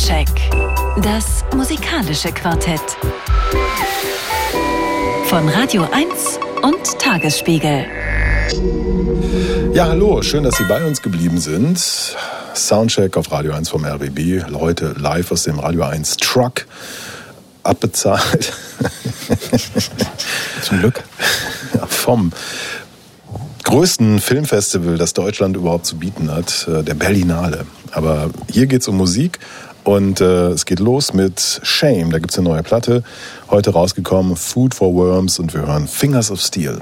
Soundcheck. Das musikalische Quartett. Von Radio 1 und Tagesspiegel. Ja, hallo, schön, dass Sie bei uns geblieben sind. Soundcheck auf Radio 1 vom RBB. Leute live aus dem Radio 1 Truck. Abbezahlt. Zum Glück. Ja, vom größten Filmfestival, das Deutschland überhaupt zu bieten hat, äh, der Berlinale. Aber hier geht es um Musik und äh, es geht los mit Shame. Da gibt es eine neue Platte, heute rausgekommen, Food for Worms und wir hören Fingers of Steel.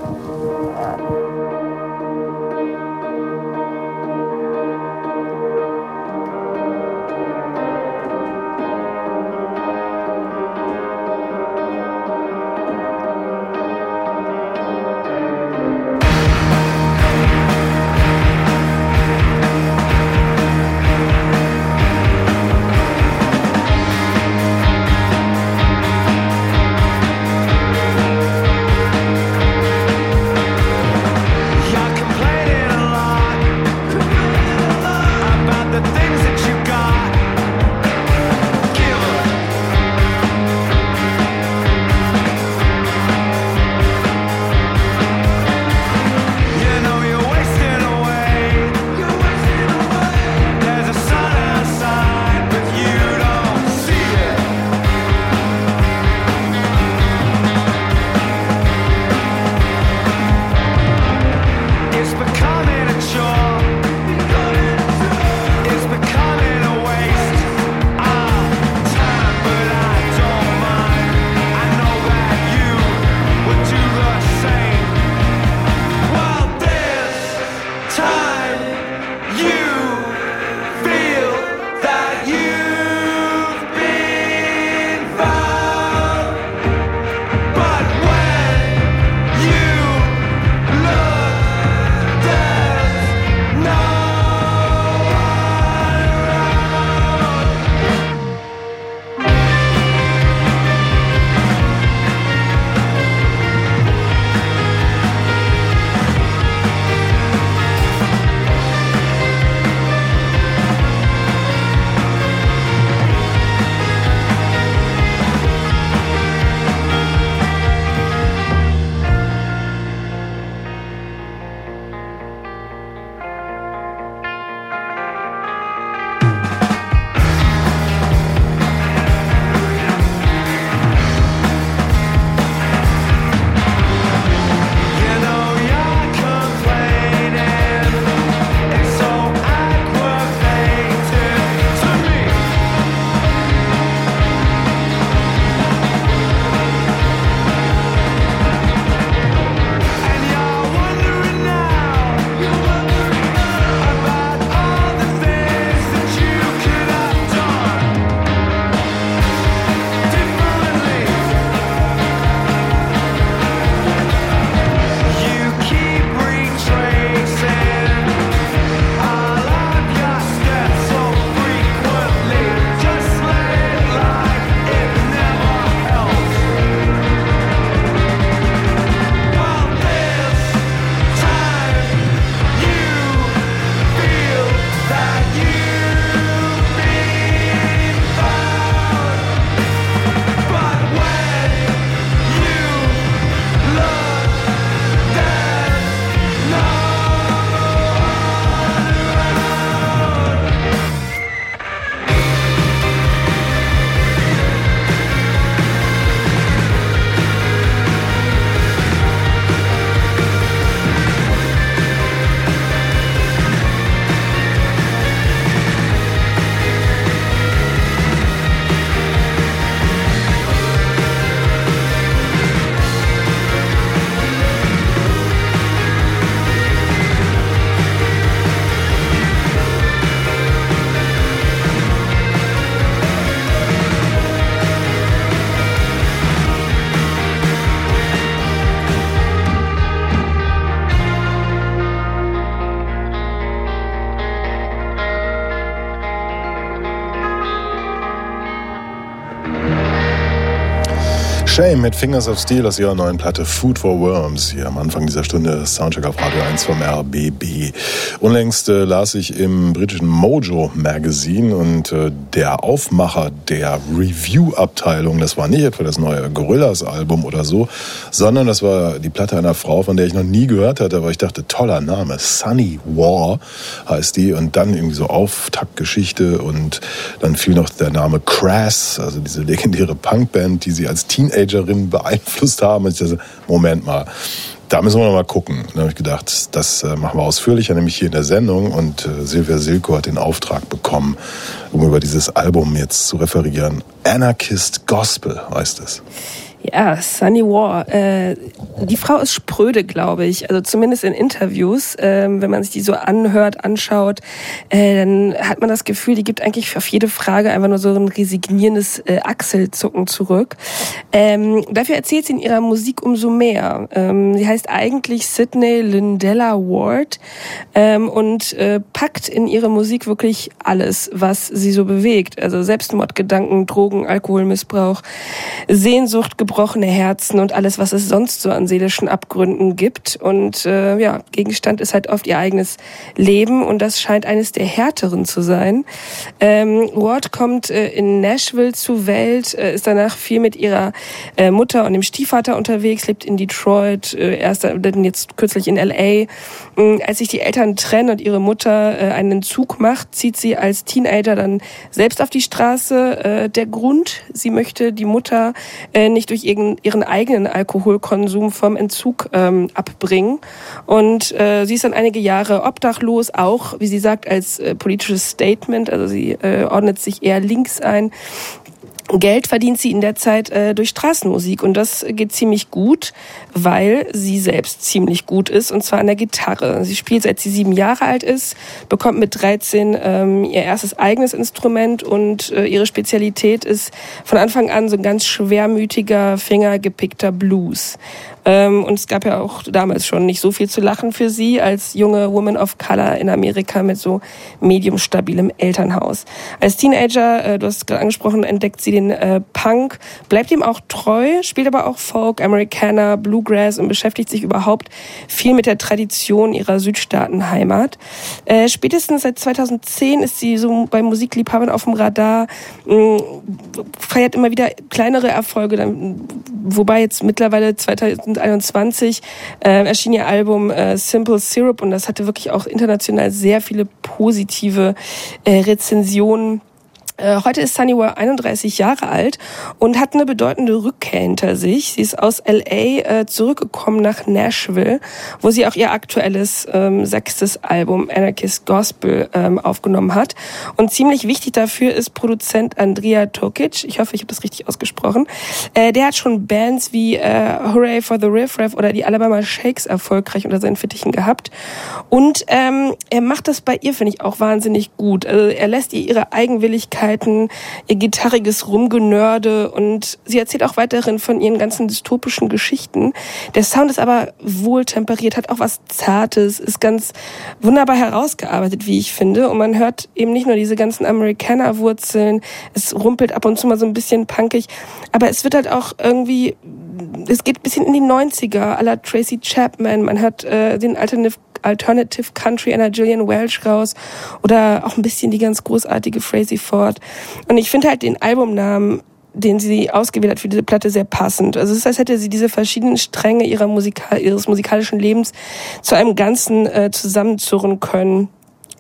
Shame mit Fingers of Steel aus ihrer neuen Platte Food for Worms. Hier am Anfang dieser Stunde Soundcheck auf Radio 1 vom RBB. Unlängst äh, las ich im britischen Mojo Magazine und äh, der Aufmacher der Review-Abteilung, das war nicht etwa das neue Gorillas-Album oder so, sondern das war die Platte einer Frau, von der ich noch nie gehört hatte, aber ich dachte, toller Name. Sunny War heißt die und dann irgendwie so Auftaktgeschichte und dann fiel noch der Name Crass, also diese legendäre Punkband, die sie als Teenager Teenagerin beeinflusst haben. Und ich dachte, Moment mal, da müssen wir noch mal gucken. Da habe ich gedacht, das äh, machen wir ausführlicher, nämlich hier in der Sendung. Und äh, Silvia Silko hat den Auftrag bekommen, um über dieses Album jetzt zu referieren. Anarchist Gospel heißt es. Ja, Sunny War. Äh, die Frau ist spröde, glaube ich. Also zumindest in Interviews. Ähm, wenn man sich die so anhört, anschaut, äh, dann hat man das Gefühl, die gibt eigentlich auf jede Frage einfach nur so ein resignierendes äh, Achselzucken zurück. Ähm, dafür erzählt sie in ihrer Musik umso mehr. Ähm, sie heißt eigentlich Sydney Lindella Ward ähm, und äh, packt in ihre Musik wirklich alles, was sie so bewegt. Also Selbstmordgedanken, Drogen, Alkoholmissbrauch, Sehnsucht, gebrochene Herzen und alles, was es sonst so an seelischen Abgründen gibt. Und äh, ja, Gegenstand ist halt oft ihr eigenes Leben und das scheint eines der härteren zu sein. Ähm, Ward kommt äh, in Nashville zur Welt, äh, ist danach viel mit ihrer äh, Mutter und dem Stiefvater unterwegs, lebt in Detroit, äh, erst dann jetzt kürzlich in LA. Ähm, als sich die Eltern trennen und ihre Mutter äh, einen Zug macht, zieht sie als Teenager dann selbst auf die Straße. Äh, der Grund, sie möchte die Mutter äh, nicht durch durch ihren, ihren eigenen Alkoholkonsum vom Entzug ähm, abbringen. Und äh, sie ist dann einige Jahre obdachlos, auch, wie sie sagt, als äh, politisches Statement. Also sie äh, ordnet sich eher links ein. Geld verdient sie in der Zeit äh, durch Straßenmusik und das geht ziemlich gut, weil sie selbst ziemlich gut ist und zwar an der Gitarre. Sie spielt seit sie sieben Jahre alt ist, bekommt mit 13 ähm, ihr erstes eigenes Instrument und äh, ihre Spezialität ist von Anfang an so ein ganz schwermütiger, fingergepickter Blues. Ähm, und es gab ja auch damals schon nicht so viel zu lachen für sie als junge Woman of Color in Amerika mit so medium stabilem Elternhaus. Als Teenager, äh, du hast es gerade angesprochen, entdeckt sie den äh, Punk, bleibt ihm auch treu, spielt aber auch Folk, Americana, Bluegrass und beschäftigt sich überhaupt viel mit der Tradition ihrer Südstaatenheimat. Äh, spätestens seit 2010 ist sie so bei Musikliebhabern auf dem Radar, mh, feiert immer wieder kleinere Erfolge, wobei jetzt mittlerweile 2000 2021 äh, erschien ihr Album äh, Simple Syrup und das hatte wirklich auch international sehr viele positive äh, Rezensionen. Äh, heute ist Sunny War 31 Jahre alt und hat eine bedeutende Rückkehr hinter sich. Sie ist aus LA äh, zurückgekommen nach Nashville, wo sie auch ihr aktuelles ähm, sechstes Album Anarchist Gospel ähm, aufgenommen hat. Und ziemlich wichtig dafür ist Produzent Andrea Tokic. Ich hoffe, ich habe das richtig ausgesprochen. Äh, der hat schon Bands wie äh, Hooray for the Riff Raff oder die Alabama Shakes erfolgreich unter seinen Fittichen gehabt. Und ähm, er macht das bei ihr, finde ich, auch wahnsinnig gut. Also er lässt ihr ihre Eigenwilligkeit Möglichkeiten, ihr gitarriges Rumgenörde und sie erzählt auch weiterhin von ihren ganzen dystopischen Geschichten. Der Sound ist aber wohltemperiert, hat auch was Zartes, ist ganz wunderbar herausgearbeitet, wie ich finde. Und man hört eben nicht nur diese ganzen Amerikaner-Wurzeln, es rumpelt ab und zu mal so ein bisschen punkig, aber es wird halt auch irgendwie es geht ein bisschen in die 90er, aller Tracy Chapman. Man hat äh, den Alternative Alternative Country einer Gillian Welch raus oder auch ein bisschen die ganz großartige Frazee Ford. Und ich finde halt den Albumnamen den sie ausgewählt hat für diese Platte sehr passend. Also es ist, als hätte sie diese verschiedenen Stränge ihrer Musikal ihres musikalischen Lebens zu einem Ganzen äh, zusammenzurren können.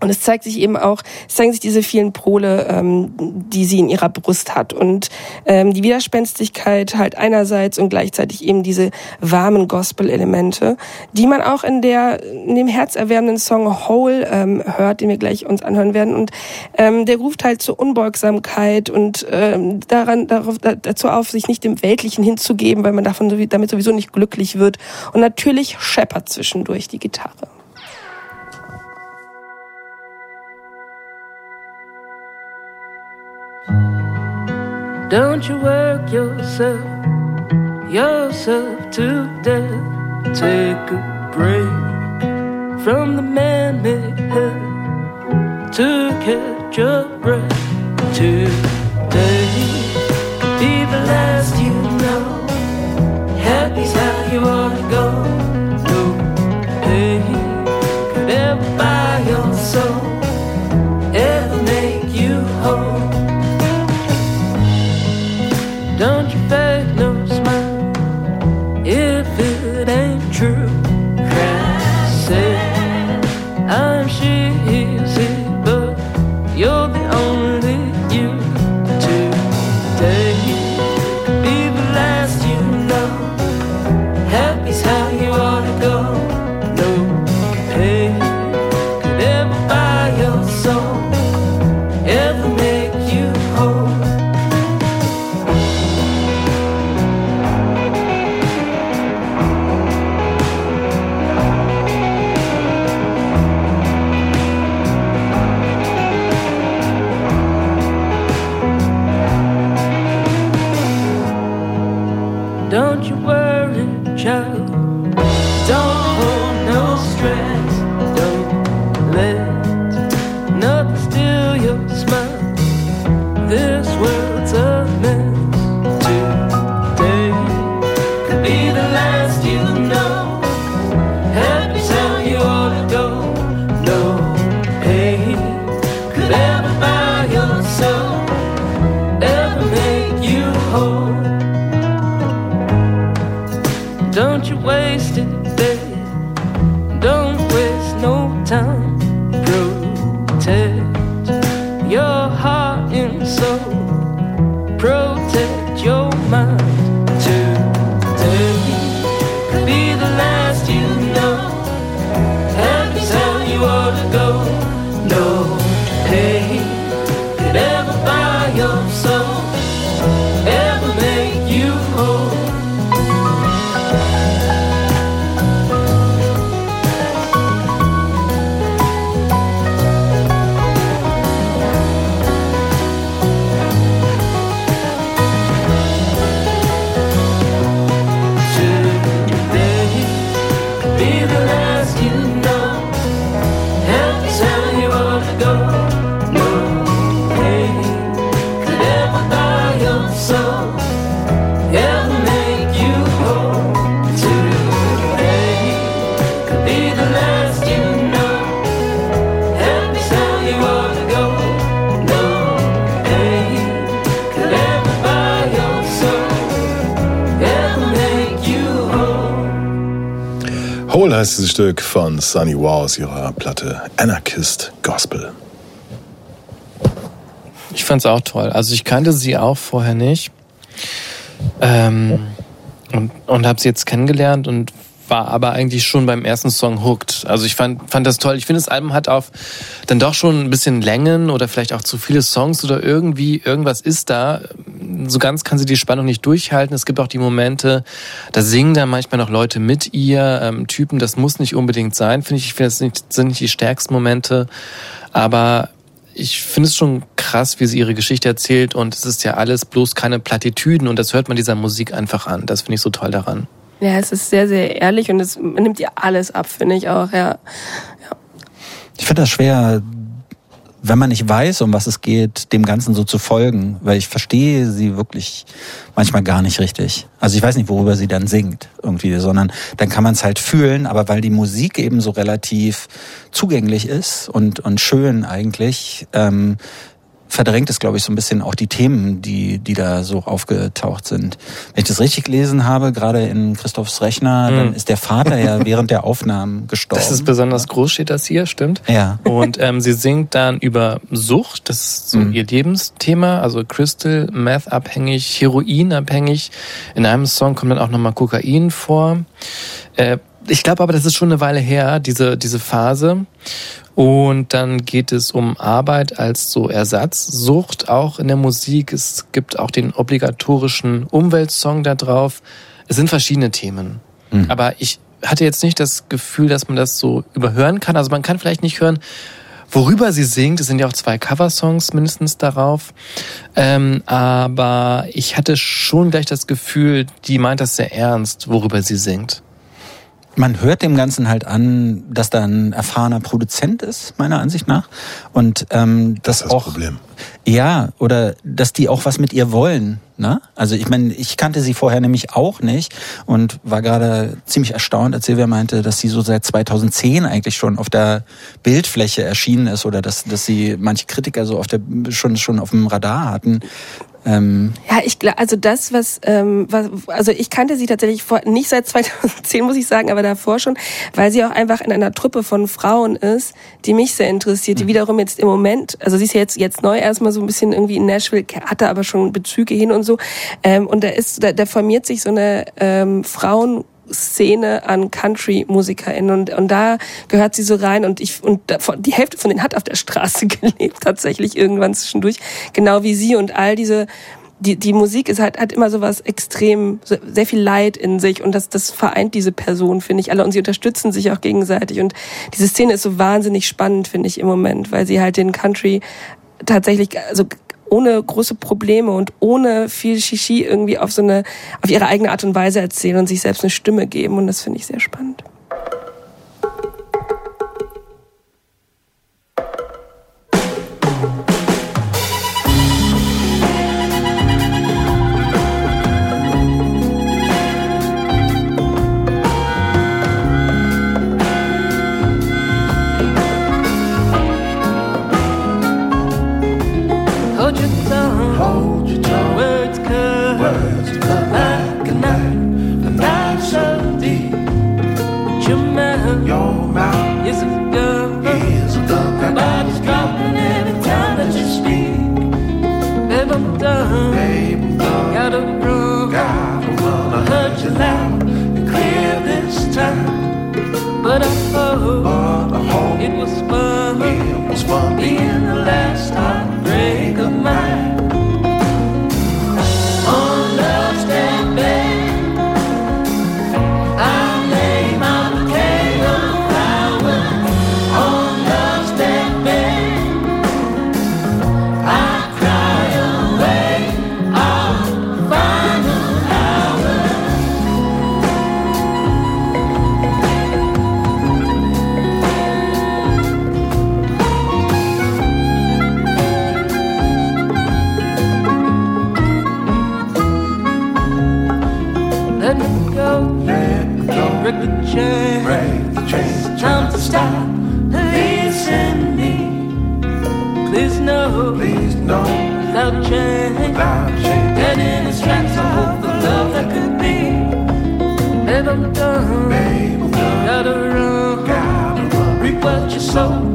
Und es zeigt sich eben auch, es zeigen sich diese vielen Pole, ähm, die sie in ihrer Brust hat. Und ähm, die Widerspenstigkeit halt einerseits und gleichzeitig eben diese warmen Gospel-Elemente, die man auch in der in dem herzerwärmenden Song Whole ähm, hört, den wir gleich uns anhören werden. Und ähm, der ruft halt zur Unbeugsamkeit und ähm, daran darauf, dazu auf, sich nicht dem Weltlichen hinzugeben, weil man davon damit sowieso nicht glücklich wird. Und natürlich scheppert zwischendurch die Gitarre. Don't you work yourself, yourself to death. Take a break from the man-made hell to catch your breath. Today be the last you know. Happy's how you to go. No pain could ever buy your soul, Stück von Sunny Wow aus ihrer Platte Anarchist Gospel. Ich fand's auch toll. Also ich kannte sie auch vorher nicht. Ähm, und, und habe sie jetzt kennengelernt und war aber eigentlich schon beim ersten Song hooked. Also ich fand, fand das toll. Ich finde, das Album hat auf dann doch schon ein bisschen Längen oder vielleicht auch zu viele Songs oder irgendwie irgendwas ist da. So ganz kann sie die Spannung nicht durchhalten. Es gibt auch die Momente, da singen dann manchmal noch Leute mit ihr, ähm, Typen. Das muss nicht unbedingt sein, finde ich. Ich finde, das nicht, sind nicht die stärksten Momente. Aber ich finde es schon krass, wie sie ihre Geschichte erzählt und es ist ja alles bloß keine Plattitüden und das hört man dieser Musik einfach an. Das finde ich so toll daran. Ja, es ist sehr, sehr ehrlich und es nimmt ihr alles ab, finde ich auch, ja. Ich finde das schwer, wenn man nicht weiß, um was es geht, dem Ganzen so zu folgen, weil ich verstehe sie wirklich manchmal gar nicht richtig. Also ich weiß nicht, worüber sie dann singt irgendwie, sondern dann kann man es halt fühlen, aber weil die Musik eben so relativ zugänglich ist und, und schön eigentlich, ähm, verdrängt es, glaube ich, so ein bisschen auch die Themen, die, die da so aufgetaucht sind. Wenn ich das richtig gelesen habe, gerade in Christophs Rechner, dann ist der Vater ja während der Aufnahmen gestorben. Das ist besonders groß, steht das hier, stimmt. Ja. Und ähm, sie singt dann über Sucht, das ist so Mhm. ihr Lebensthema, also Crystal, Meth-abhängig, Heroin-abhängig. In einem Song kommt dann auch nochmal Kokain vor. Äh, ich glaube aber, das ist schon eine Weile her, diese, diese Phase. Und dann geht es um Arbeit als so Ersatzsucht, auch in der Musik. Es gibt auch den obligatorischen Umweltsong da drauf. Es sind verschiedene Themen. Aber ich hatte jetzt nicht das Gefühl, dass man das so überhören kann. Also man kann vielleicht nicht hören, worüber sie singt. Es sind ja auch zwei Coversongs mindestens darauf. Ähm, aber ich hatte schon gleich das Gefühl, die meint das sehr ernst, worüber sie singt. Man hört dem Ganzen halt an, dass da ein erfahrener Produzent ist, meiner Ansicht nach. Und ähm, Das das, ist das auch. Problem. Ja, oder dass die auch was mit ihr wollen. Ne? Also ich meine, ich kannte sie vorher nämlich auch nicht und war gerade ziemlich erstaunt, als Silvia meinte, dass sie so seit 2010 eigentlich schon auf der Bildfläche erschienen ist oder dass, dass sie manche Kritiker so auf der schon schon auf dem Radar hatten. Ähm, Ja, ich glaube, also das, was, ähm, was, also ich kannte sie tatsächlich vor, nicht seit 2010, muss ich sagen, aber davor schon, weil sie auch einfach in einer Truppe von Frauen ist, die mich sehr interessiert, die wiederum jetzt im Moment, also sie ist ja jetzt, jetzt neu erstmal so ein bisschen irgendwie in Nashville, hatte aber schon Bezüge hin und so, ähm, und da ist, da, da formiert sich so eine ähm, Frauen, Szene an Country-MusikerInnen und, und da gehört sie so rein und ich und die Hälfte von denen hat auf der Straße gelebt tatsächlich irgendwann zwischendurch. Genau wie sie und all diese die, die Musik ist halt, hat immer so was extrem, sehr viel Leid in sich und das, das vereint diese Person, finde ich, alle und sie unterstützen sich auch gegenseitig und diese Szene ist so wahnsinnig spannend, finde ich, im Moment, weil sie halt den Country tatsächlich, also ohne große Probleme und ohne viel Shishi irgendwie auf so eine, auf ihre eigene Art und Weise erzählen und sich selbst eine Stimme geben und das finde ich sehr spannend. Just so.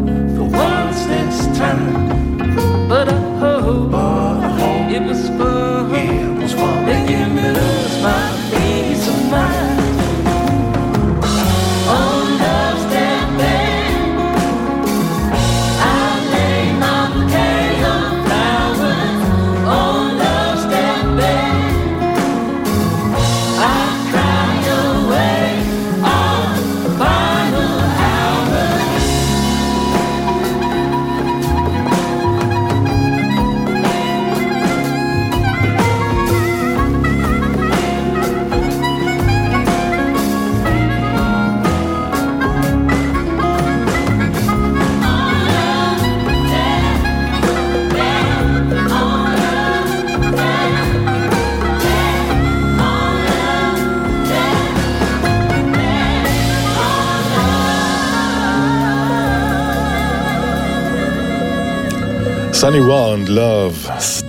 Sunny War und Love,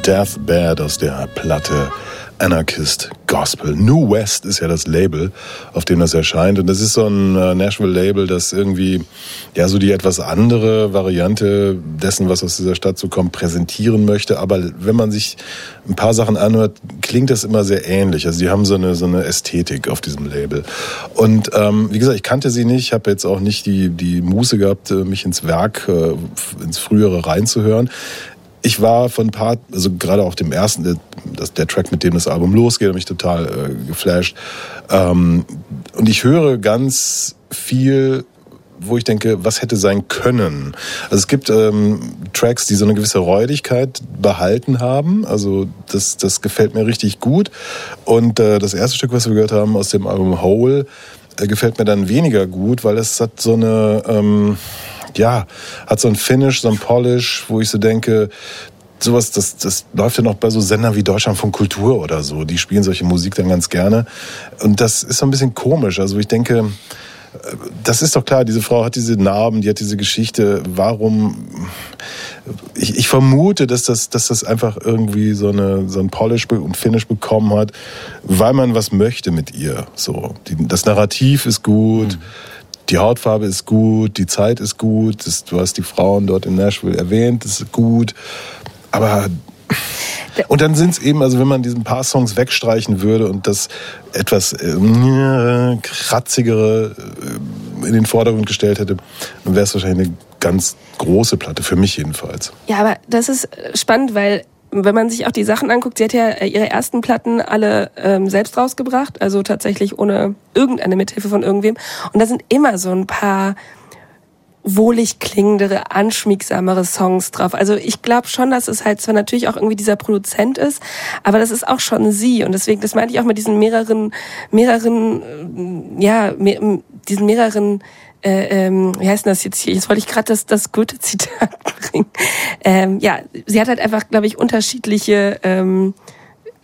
Deathbed aus der Platte Anarchist Gospel. New West ist ja das Label, auf dem das erscheint. Und das ist so ein äh, Nashville-Label, das irgendwie ja so die etwas andere Variante dessen, was aus dieser Stadt so kommt, präsentieren möchte. Aber wenn man sich ein paar Sachen anhört, klingt das immer sehr ähnlich. Also die haben so eine, so eine Ästhetik auf diesem Label. Und ähm, wie gesagt, ich kannte sie nicht, habe jetzt auch nicht die, die Muße gehabt, äh, mich ins Werk, äh, ins Frühere reinzuhören. Ich war von ein paar, also gerade auch dem ersten, der, der Track, mit dem das Album losgeht, hat mich total äh, geflasht. Ähm, und ich höre ganz viel, wo ich denke, was hätte sein können. Also es gibt ähm, Tracks, die so eine gewisse Räudigkeit behalten haben. Also das, das gefällt mir richtig gut. Und äh, das erste Stück, was wir gehört haben aus dem Album Hole, äh, gefällt mir dann weniger gut, weil es hat so eine, ähm, ja, hat so ein Finish, so ein Polish, wo ich so denke, sowas, das, das läuft ja noch bei so Sendern wie Deutschland von Kultur oder so. Die spielen solche Musik dann ganz gerne. Und das ist so ein bisschen komisch. Also ich denke, das ist doch klar, diese Frau hat diese Narben, die hat diese Geschichte. Warum? Ich, ich vermute, dass das, dass das einfach irgendwie so, eine, so ein Polish und Finish bekommen hat, weil man was möchte mit ihr. So, die, das Narrativ ist gut. Die Hautfarbe ist gut, die Zeit ist gut, das, du hast die Frauen dort in Nashville erwähnt, das ist gut. Aber und dann sind es eben, also wenn man diesen paar Songs wegstreichen würde und das etwas äh, kratzigere äh, in den Vordergrund gestellt hätte, dann wäre es wahrscheinlich eine ganz große Platte, für mich jedenfalls. Ja, aber das ist spannend, weil wenn man sich auch die Sachen anguckt, sie hat ja äh, ihre ersten Platten alle ähm, selbst rausgebracht, also tatsächlich ohne irgendeine Mithilfe von irgendwem. Und da sind immer so ein paar wohlig klingendere, anschmiegsamere Songs drauf. Also ich glaube schon, dass es halt zwar natürlich auch irgendwie dieser Produzent ist, aber das ist auch schon sie. Und deswegen, das meinte ich auch mit diesen mehreren, mehreren, äh, ja, mehr, diesen mehreren äh, ähm, wie heißt denn das jetzt hier? Jetzt wollte ich gerade das, das gute Zitat bringen. Ähm, ja, sie hat halt einfach, glaube ich, unterschiedliche ähm,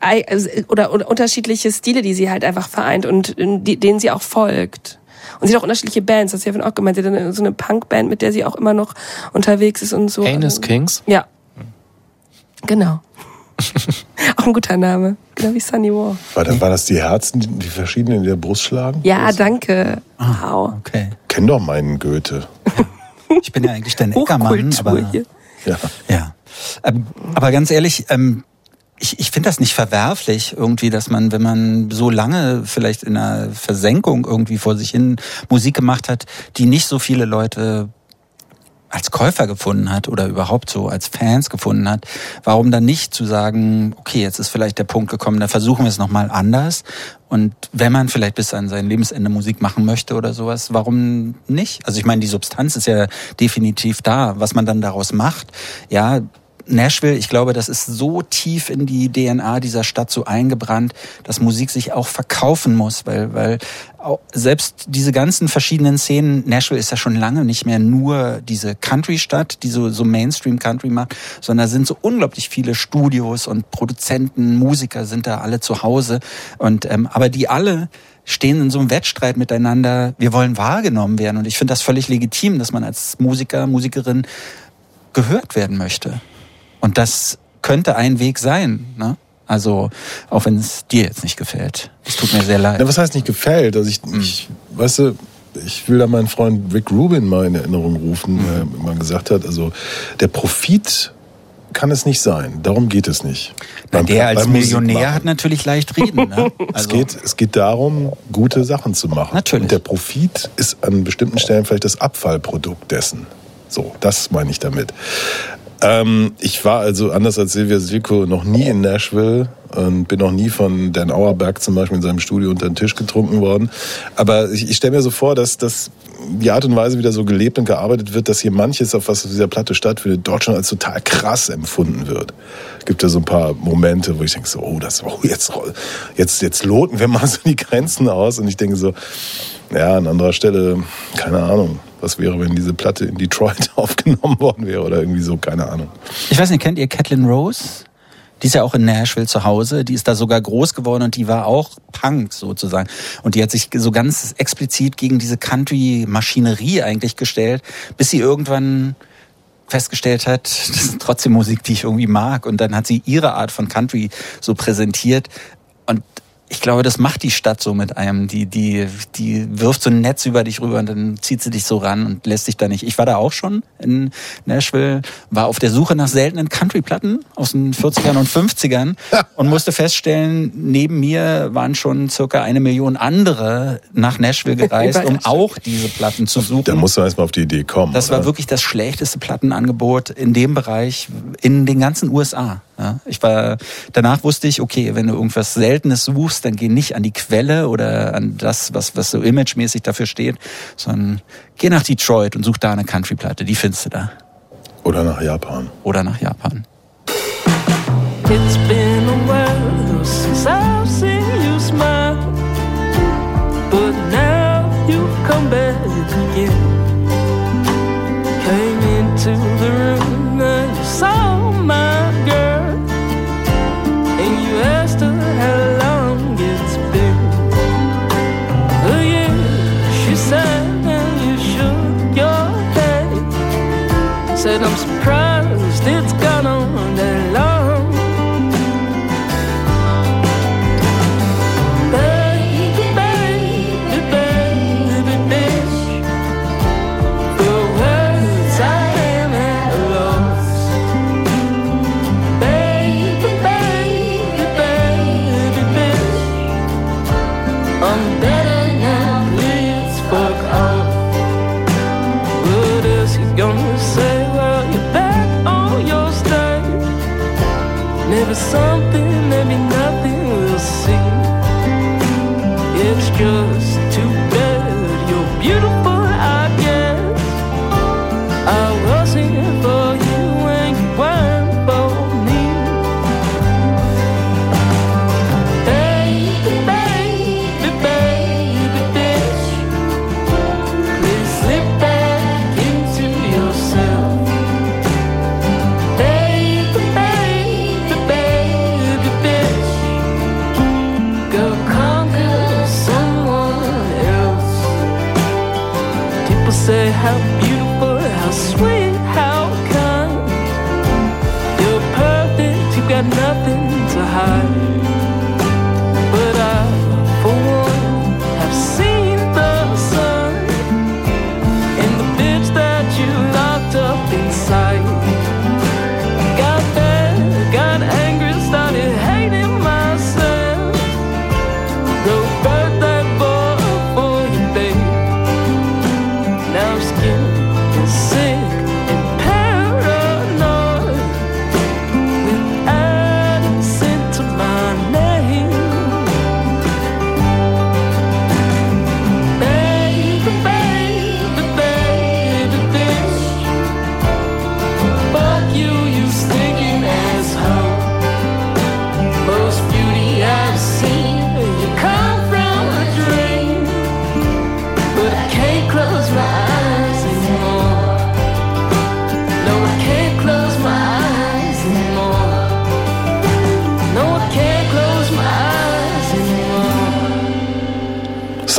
also, oder, unterschiedliche Stile, die sie halt einfach vereint und äh, denen sie auch folgt. Und sie hat auch unterschiedliche Bands, das hast du ja auch gemeint. Sie hat eine, so eine Punkband, mit der sie auch immer noch unterwegs ist und so. Anus Kings. Ja. Genau. auch ein guter Name. Genau wie Sunny War. War, das, war das die Herzen, die, die verschiedenen in der Brust schlagen? Ja, danke. Wow. Okay. Kenn doch meinen Goethe. Ich bin ja eigentlich der Neckermann, Hochkultur aber hier. Ja. Ja. Ähm, aber ganz ehrlich, ähm, ich, ich finde das nicht verwerflich irgendwie, dass man, wenn man so lange vielleicht in einer Versenkung irgendwie vor sich hin Musik gemacht hat, die nicht so viele Leute als Käufer gefunden hat oder überhaupt so als Fans gefunden hat, warum dann nicht zu sagen, okay, jetzt ist vielleicht der Punkt gekommen, da versuchen wir es nochmal anders. Und wenn man vielleicht bis an sein Lebensende Musik machen möchte oder sowas, warum nicht? Also ich meine, die Substanz ist ja definitiv da. Was man dann daraus macht, ja, Nashville, ich glaube, das ist so tief in die DNA dieser Stadt so eingebrannt, dass Musik sich auch verkaufen muss, weil, weil selbst diese ganzen verschiedenen Szenen, Nashville ist ja schon lange nicht mehr nur diese Country-Stadt, die so, so Mainstream-Country macht, sondern da sind so unglaublich viele Studios und Produzenten, Musiker sind da alle zu Hause und ähm, aber die alle stehen in so einem Wettstreit miteinander. Wir wollen wahrgenommen werden und ich finde das völlig legitim, dass man als Musiker, Musikerin gehört werden möchte. Und das könnte ein Weg sein. Ne? Also, auch wenn es dir jetzt nicht gefällt. Es tut mir sehr leid. Na, was heißt nicht gefällt? Also ich, ich weißt du, ich will da meinen Freund Rick Rubin mal in Erinnerung rufen, der immer gesagt hat, also der Profit kann es nicht sein. Darum geht es nicht. Beim- der als Millionär hat natürlich leicht reden. Ne? Es Also, geht, es geht darum, gute Sachen zu machen. Natürlich. Und der Profit ist an bestimmten Stellen vielleicht das Abfallprodukt dessen. So, das meine ich damit. Ähm, ich war also, anders als Silvia Silko, noch nie in Nashville und bin noch nie von Dan Auerberg zum Beispiel in seinem Studio unter den Tisch getrunken worden. Aber ich, ich stelle mir so vor, dass, dass die Art und Weise, wie da so gelebt und gearbeitet wird, dass hier manches, auf was auf dieser Platte stattfindet, dort schon als total krass empfunden wird. Gibt ja so ein paar Momente, wo ich denke so, oh, das, oh, jetzt, jetzt, jetzt loten wir mal so die Grenzen aus. Und ich denke so, ja, an anderer Stelle, keine Ahnung, was wäre, wenn diese Platte in Detroit aufgenommen worden wäre oder irgendwie so, keine Ahnung. ich weiß nicht, kennt ihr Catelyn Rose? Die ist ja auch in Nashville zu Hause. Die ist da sogar groß geworden und die war auch Punk sozusagen. Und die hat sich so ganz explizit gegen diese Country-Maschinerie eigentlich gestellt, bis sie irgendwann festgestellt hat, das ist trotzdem Musik, die ich irgendwie mag. Und dann hat sie ihre Art von Country so präsentiert. Und ich glaube, das macht die Stadt so mit einem. Die, die, die wirft so ein Netz über dich rüber und dann zieht sie dich so ran und lässt dich da nicht. Ich war da auch schon in Nashville, war auf der Suche nach seltenen Country-Platten aus den 40ern und 50ern und musste feststellen, neben mir waren schon circa eine Million andere nach Nashville gereist, um auch diese Platten zu suchen. Da musst du erstmal auf die Idee kommen. Das oder? war wirklich das schlechteste Plattenangebot in dem Bereich in den ganzen USA. Ja, ich war, danach wusste ich, okay, wenn du irgendwas Seltenes suchst, dann geh nicht an die Quelle oder an das, was, was so imagemäßig dafür steht, sondern geh nach Detroit und such da eine Country-Platte. Die findest du da. Oder nach Japan. Oder nach Japan. It's been a while since I've seen you smile, but now said,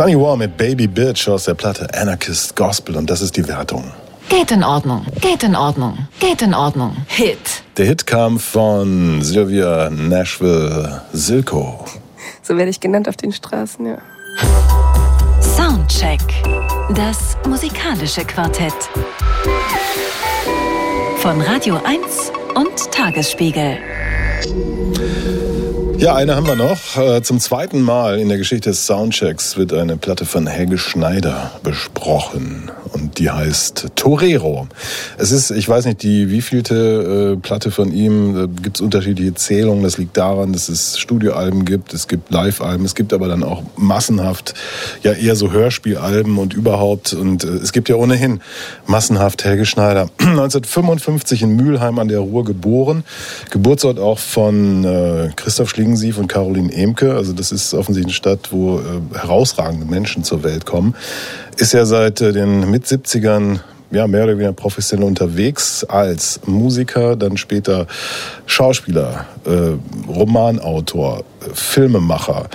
Sunny War mit Baby Bitch aus der Platte Anarchist Gospel und das ist die Wertung. Geht in Ordnung, geht in Ordnung, geht in Ordnung. Hit. Der Hit kam von Sylvia Nashville Silko. So werde ich genannt auf den Straßen, ja. Soundcheck. Das musikalische Quartett. Von Radio 1 und Tagesspiegel. Ja, eine haben wir noch. Äh, Zum zweiten Mal in der Geschichte des Soundchecks wird eine Platte von Helge Schneider besprochen. Und die heißt Torero. Es ist, ich weiß nicht, die wievielte äh, Platte von ihm, da gibt es unterschiedliche Zählungen. Das liegt daran, dass es Studioalben gibt, es gibt Live-Alben, es gibt aber dann auch massenhaft ja eher so Hörspielalben und überhaupt. Und äh, es gibt ja ohnehin massenhaft Helge Schneider. 1955 in Mülheim an der Ruhr geboren. Geburtsort auch von äh, Christoph Schlingensief und Caroline Emke. Also das ist offensichtlich eine Stadt, wo äh, herausragende Menschen zur Welt kommen. Ist ja seit äh, den Mit-70ern ja, mehr oder weniger professionell unterwegs als Musiker, dann später Schauspieler, äh, Romanautor, Filmemacher,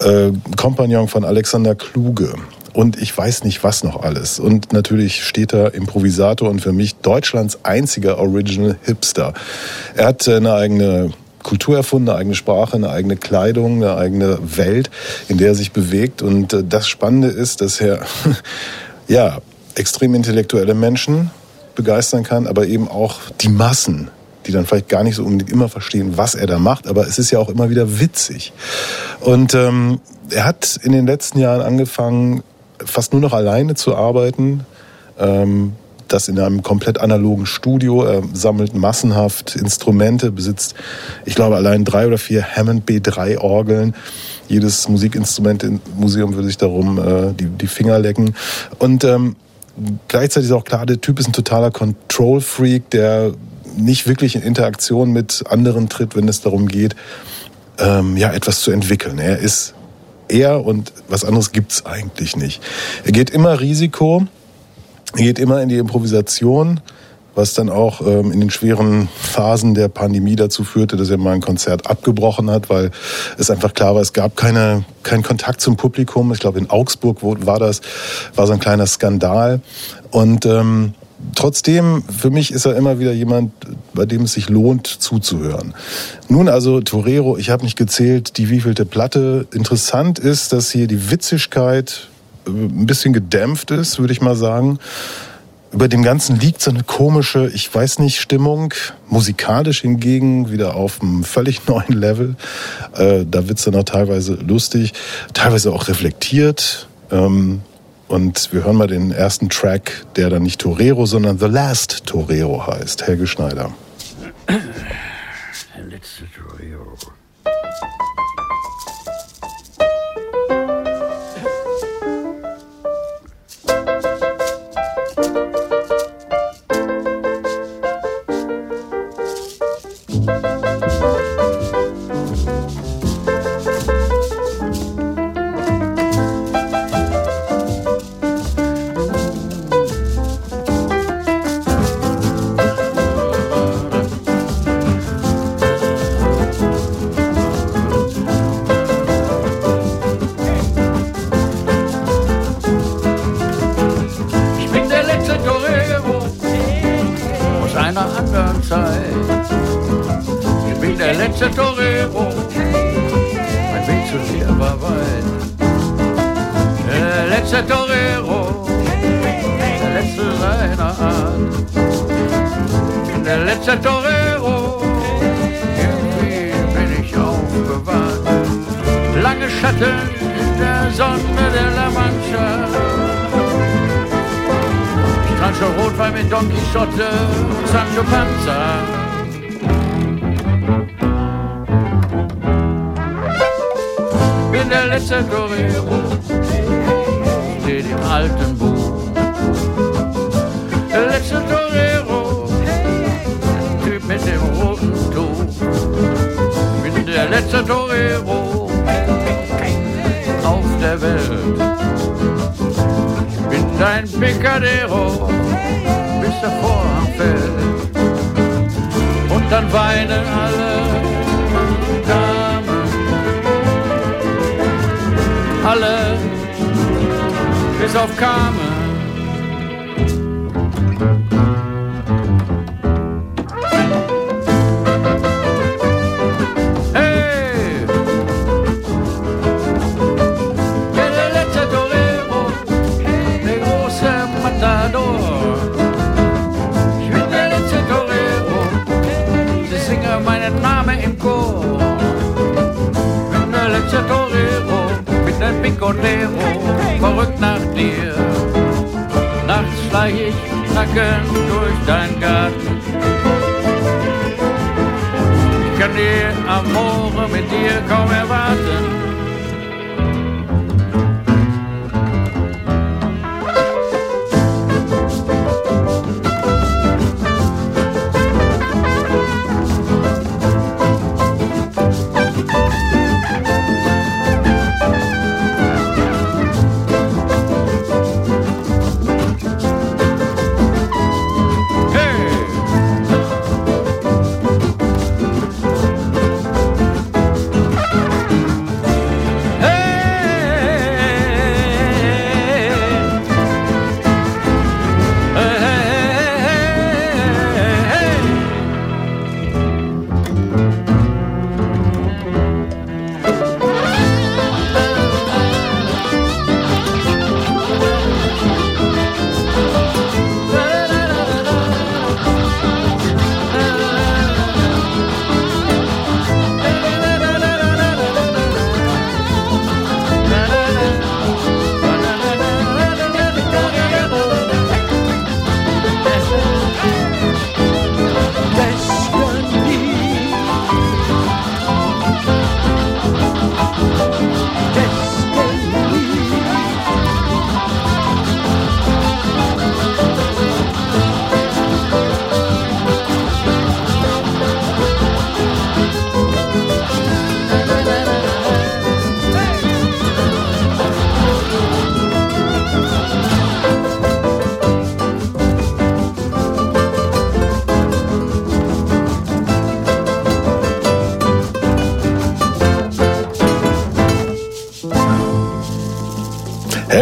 äh, Kompagnon von Alexander Kluge und ich weiß nicht was noch alles. Und natürlich steht er Improvisator und für mich Deutschlands einziger Original Hipster. Er hat äh, eine eigene Kultur erfunden, eine eigene Sprache, eine eigene Kleidung, eine eigene Welt, in der er sich bewegt. Und äh, das Spannende ist, dass er ja extrem intellektuelle Menschen begeistern kann, aber eben auch die Massen, die dann vielleicht gar nicht so unbedingt immer verstehen, was er da macht, aber es ist ja auch immer wieder witzig. Und ähm, er hat in den letzten Jahren angefangen, fast nur noch alleine zu arbeiten. Ähm, das in einem komplett analogen Studio. Er sammelt massenhaft Instrumente, besitzt, ich glaube, allein drei oder vier Hammond B3 Orgeln. Jedes Musikinstrument im Museum würde sich darum äh, die, die Finger lecken. Und ähm, gleichzeitig ist auch klar, der Typ ist ein totaler Control-Freak, der nicht wirklich in Interaktion mit anderen tritt, wenn es darum geht, ähm, ja, etwas zu entwickeln. Er ist er und was anderes gibt's eigentlich nicht. Er geht immer Risiko, er geht immer in die Improvisation, was dann auch ähm, in den schweren Phasen der Pandemie dazu führte, dass er mal ein Konzert abgebrochen hat, weil es einfach klar war, es gab keine, keinen Kontakt zum Publikum. Ich glaube, in Augsburg war das, war so ein kleiner Skandal. Und ähm, trotzdem, für mich ist er immer wieder jemand, bei dem es sich lohnt zuzuhören. Nun also Torero, ich habe nicht gezählt, die wievielte Platte. Interessant ist, dass hier die Witzigkeit äh, ein bisschen gedämpft ist, würde ich mal sagen. Über dem Ganzen liegt so eine komische, ich weiß nicht, Stimmung. Musikalisch hingegen wieder auf einem völlig neuen Level. Äh, da wird's dann auch teilweise lustig, teilweise auch reflektiert. Ähm, und wir hören mal den ersten Track, der dann nicht Torero, sondern The Last Torero heißt. Helge Schneider. Sancho Rotwein mit Don Quixote und Sancho Panza. Bin der letzte Torero, steht im alten Buch. Der letzte Torero, der Typ mit dem roten Tuch. Bin der letzte Torero auf der Welt bin dein Picadero, bis der Vorhang fällt. Und dann weinen alle Damen, alle bis auf Carmen. Picodero, verrückt nach dir. Nachts schleich ich nackend durch deinen Garten. Ich kann die Amore mit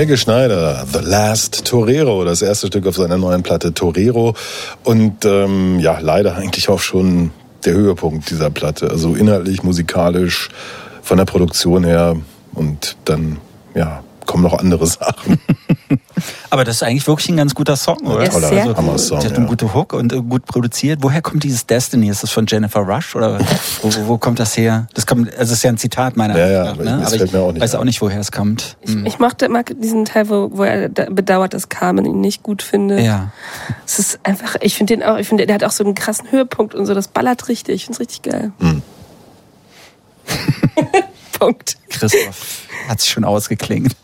Helge Schneider, The Last Torero, das erste Stück auf seiner neuen Platte Torero. Und ähm, ja, leider eigentlich auch schon der Höhepunkt dieser Platte. Also inhaltlich, musikalisch, von der Produktion her. Und dann, ja, kommen noch andere Sachen. Aber das ist eigentlich wirklich ein ganz guter Song, oder? Der ist sehr gut. Hammer-Song, Der hat einen ja. guten Hook und äh, gut produziert. Woher kommt dieses Destiny? Ist das von Jennifer Rush oder wo, wo, wo kommt das her? Das kommt, also das ist ja ein Zitat meiner Ja, ja, Meinung nach, ne? Aber ich mir auch nicht weiß auch nicht, woher es kommt. Ich, ich mochte mag diesen Teil, wo, wo er da bedauert, dass Carmen ihn nicht gut findet. Ja. Es ist einfach, ich finde den auch, ich finde, der hat auch so einen krassen Höhepunkt und so, das ballert richtig. Ich finde es richtig geil. Hm. Punkt. Christoph hat sich schon ausgeklingt.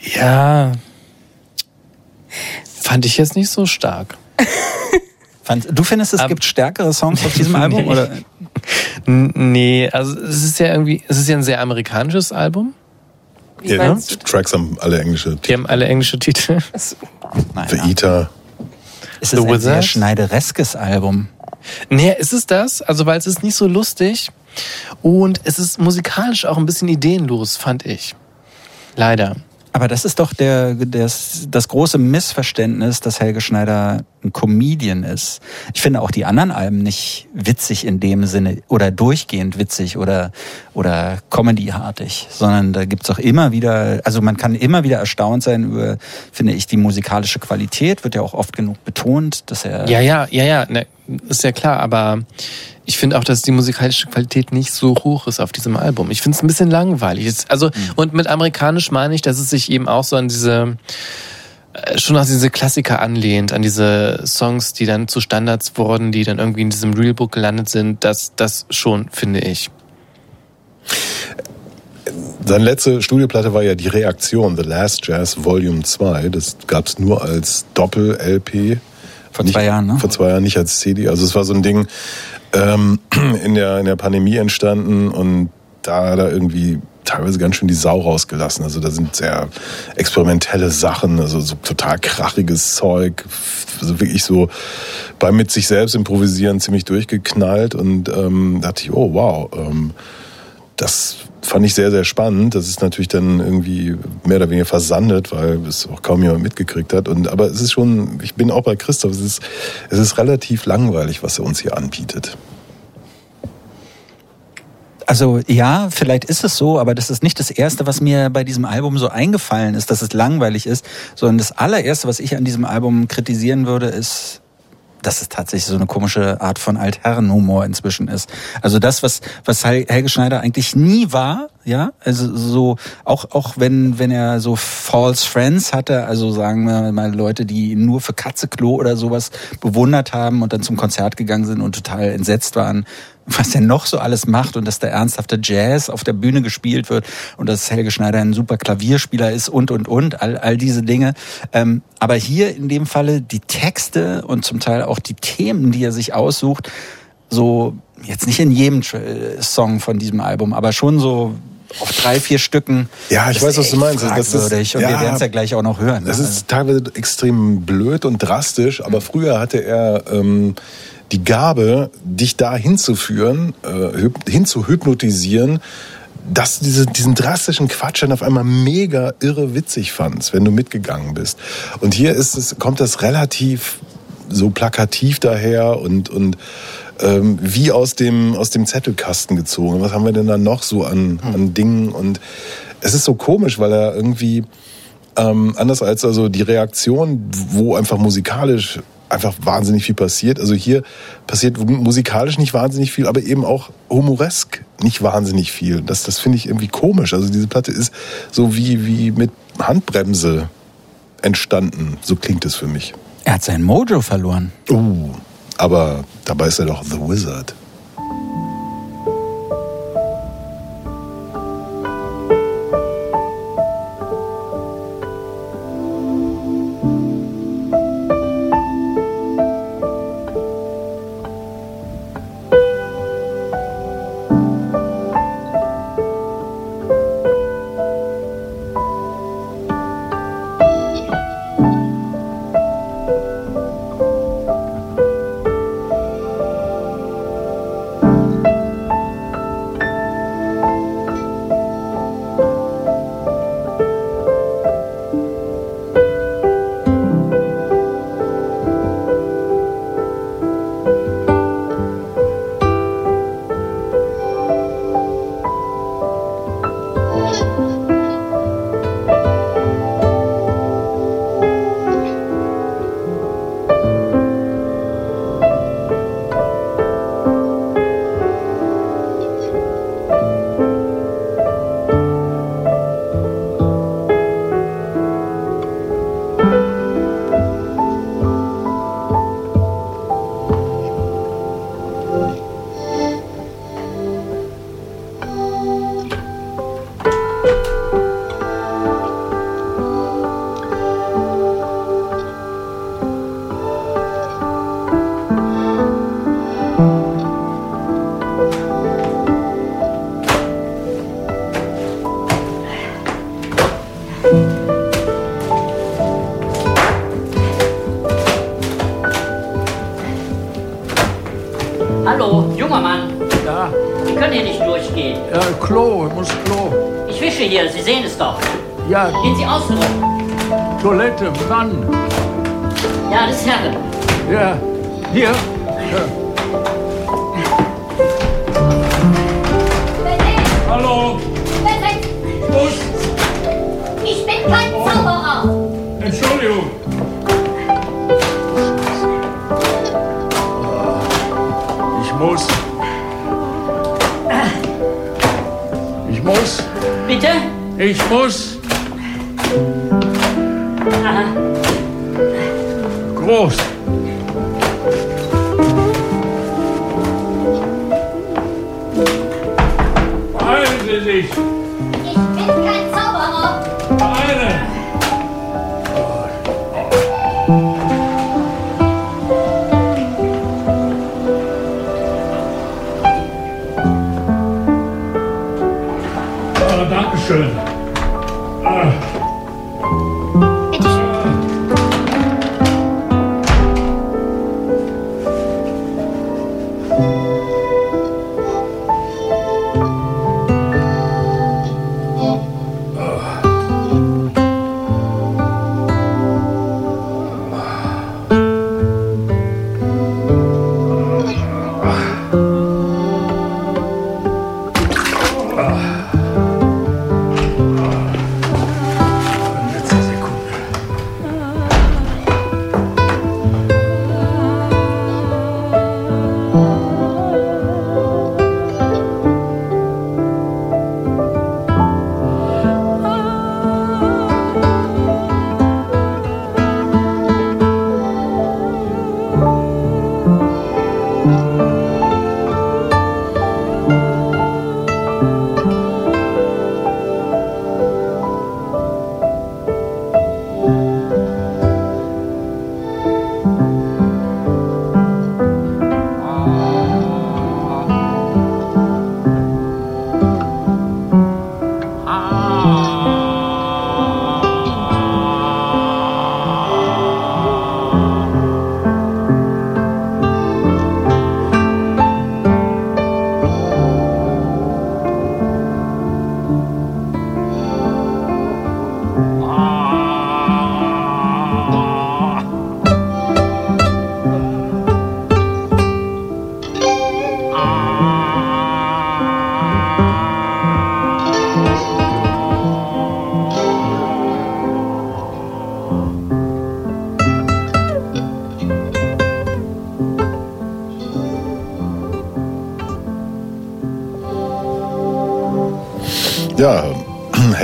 Ja. Fand ich jetzt nicht so stark. Fand, du findest, es Ähm, gibt stärkere Songs auf diesem Album? Oder? Nee, also es ist ja irgendwie, es ist ja ein sehr amerikanisches Album. Wie Ja, meinst die du? Tracks haben alle englische. Die haben alle englische Titel. Nein, The Eater. es ist The ein sehr schneidereskes Album. Nee, ist es das? Also, weil es ist nicht so lustig und es ist musikalisch auch ein bisschen ideenlos, fand ich. Leider. Aber das ist doch der, das, das große Missverständnis, dass Helge Schneider ein Comedian ist. Ich finde auch die anderen Alben nicht witzig in dem Sinne oder durchgehend witzig oder, oder comedyartig, sondern da gibt's auch immer wieder, also man kann immer wieder erstaunt sein über, finde ich, die musikalische Qualität, wird ja auch oft genug betont, dass er Ja, ja, ja, ja, ne, ist ja klar, aber ich finde auch, dass die musikalische Qualität nicht so hoch ist auf diesem Album. Ich finde es ein bisschen langweilig. Es- Also, und mit amerikanisch meine ich, dass es sich eben auch so an diese, äh, schon an diese Klassiker anlehnt, an diese Songs, die dann zu Standards wurden, die dann irgendwie in diesem Realbook gelandet sind. Das, das schon, finde ich. Seine letzte Studioplatte war ja die Reaktion, The Last Jazz Volume 2. Das gab's nur als Doppel-LP. Vor Nicht- zwei Jahren, ne? Vor zwei Jahren, nicht als CD. Also es war so ein Ding ähm, in, der, in der Pandemie entstanden und da hat er irgendwie teilweise ganz schön die Sau rausgelassen. Also da sind sehr experimentelle Sachen, also so total krachiges Zeug. Also wirklich so beim mit sich selbst improvisieren ziemlich durchgeknallt und ähm, dachte ich, oh wow, ähm, das fand ich sehr, sehr spannend. Das ist natürlich dann irgendwie mehr oder weniger versandet, weil es auch kaum jemand mitgekriegt hat. Und, aber es ist schon, ich bin auch bei Christoph, es ist, es ist relativ langweilig, was er uns hier anbietet. Also ja, vielleicht ist es so, aber das ist nicht das Erste, was mir bei diesem Album so eingefallen ist, dass es langweilig ist, sondern das allererste, was ich an diesem Album kritisieren würde, ist, dass es tatsächlich so eine komische Art von Altherrenhumor inzwischen ist. Also das, was, was Hel- Helge Schneider eigentlich nie war, ja, also so, auch, auch wenn, wenn er so False Friends hatte, also sagen wir mal Leute, die ihn nur für Katzeklo oder sowas bewundert haben und dann zum Konzert gegangen sind und total entsetzt waren, was er noch so alles macht und dass der ernsthafte Jazz auf der Bühne gespielt wird und dass Helge Schneider ein super Klavierspieler ist und, und, und, all, all diese Dinge. Ähm, aber hier in dem Falle die Texte und zum Teil auch die Themen, die er sich aussucht, so jetzt nicht in jedem äh, Song von diesem Album, aber schon so auf drei, vier Stücken. Ja, ich weiß, was du meinst. Das ist- und wir ja, werden es ja gleich auch noch hören. Das ne? ist teilweise extrem blöd und drastisch, aber früher hatte er ähm, die Gabe, dich da hinzuführen, äh, hyp- hinzuhypnotisieren, dass du diese, diesen drastischen Quatsch dann auf einmal mega irre witzig fandst, wenn du mitgegangen bist. Und hier ist es, kommt das relativ so plakativ daher und, und ähm, wie aus dem, aus dem Zettelkasten gezogen. Was haben wir denn da noch so an, an Dingen? Und es ist so komisch, weil er irgendwie, ähm, anders als also die Reaktion, wo einfach musikalisch einfach wahnsinnig viel passiert. Also hier passiert musikalisch nicht wahnsinnig viel, aber eben auch humoresk nicht wahnsinnig viel. Das, das finde ich irgendwie komisch. Also diese Platte ist so wie, wie mit Handbremse entstanden. So klingt es für mich. er hat sein Mojo verloren. Uh, aber dabei ist er doch The Wizard.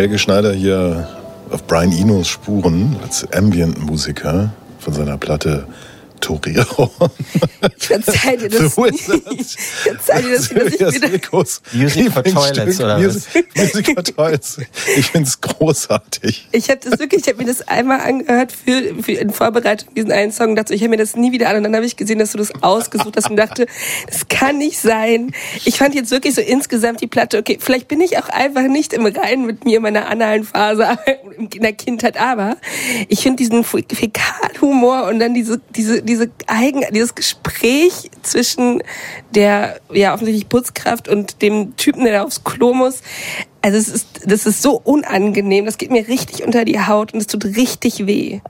Helge Schneider hier auf Brian Enos Spuren als Ambient-Musiker von seiner Platte Torero. Verzeih dir das. Wizard. Verzeih dir das, ich. Nikos Music for Toilets, oder was? Music, for Toilets. Ich find's großartig. Ich habe das wirklich, ich habe mir das einmal angehört für, für in Vorbereitung diesen einen Song, dachte ich, höre mir das nie wieder an und dann habe ich gesehen, dass du das ausgesucht hast und dachte, das kann nicht sein. Ich fand jetzt wirklich so insgesamt die Platte, okay, vielleicht bin ich auch einfach nicht im Reinen mit mir in meiner analen Phase in der Kindheit, aber ich finde diesen Fäkalhumor und dann diese diese diese eigen dieses Gespräch zwischen der ja offensichtlich Putzkraft und dem Typen, der da aufs Klo muss. Also es ist, das ist so unangenehm, das geht mir richtig unter die Haut und es tut richtig weh.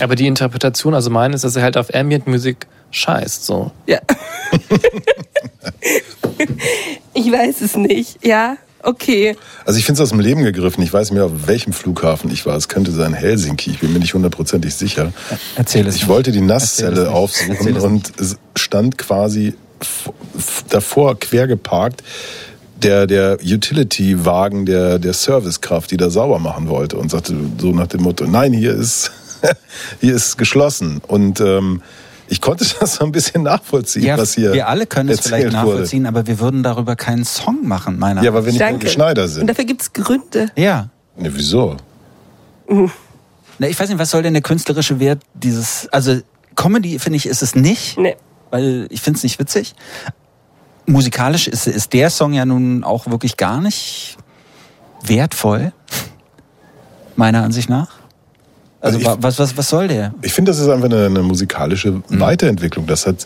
Aber die Interpretation, also meine, ist, dass er halt auf Ambient-Musik scheißt, so. Ja. ich weiß es nicht. Ja, okay. Also ich finde es aus dem Leben gegriffen. Ich weiß nicht mehr, auf welchem Flughafen ich war. Es könnte sein Helsinki. Ich bin mir nicht hundertprozentig sicher. Erzähl es Ich nicht. wollte die Nasszelle aufsuchen es und es stand quasi davor quer geparkt der, der Utility-Wagen der, der Servicekraft, die da sauber machen wollte und sagte so nach dem Motto, nein, hier ist, hier ist geschlossen. Und ähm, ich konnte das so ein bisschen nachvollziehen, Ja, was hier wir alle können es vielleicht nachvollziehen, aber wir würden darüber keinen Song machen, meiner Wurde. Ja, weil wir nicht Danke. Schneider Und sind. dafür gibt's Gründe. Ja. Ne, wieso? Na, ich weiß nicht, was soll denn der künstlerische Wert dieses, also Comedy finde ich ist es nicht, Nee. weil ich finde es nicht witzig. Musikalisch ist, ist der Song ja nun auch wirklich gar nicht wertvoll, meiner Ansicht nach. Also, ich- wa- was, was, was soll der? Ich finde, das ist einfach eine, eine musikalische Weiterentwicklung. Das hat,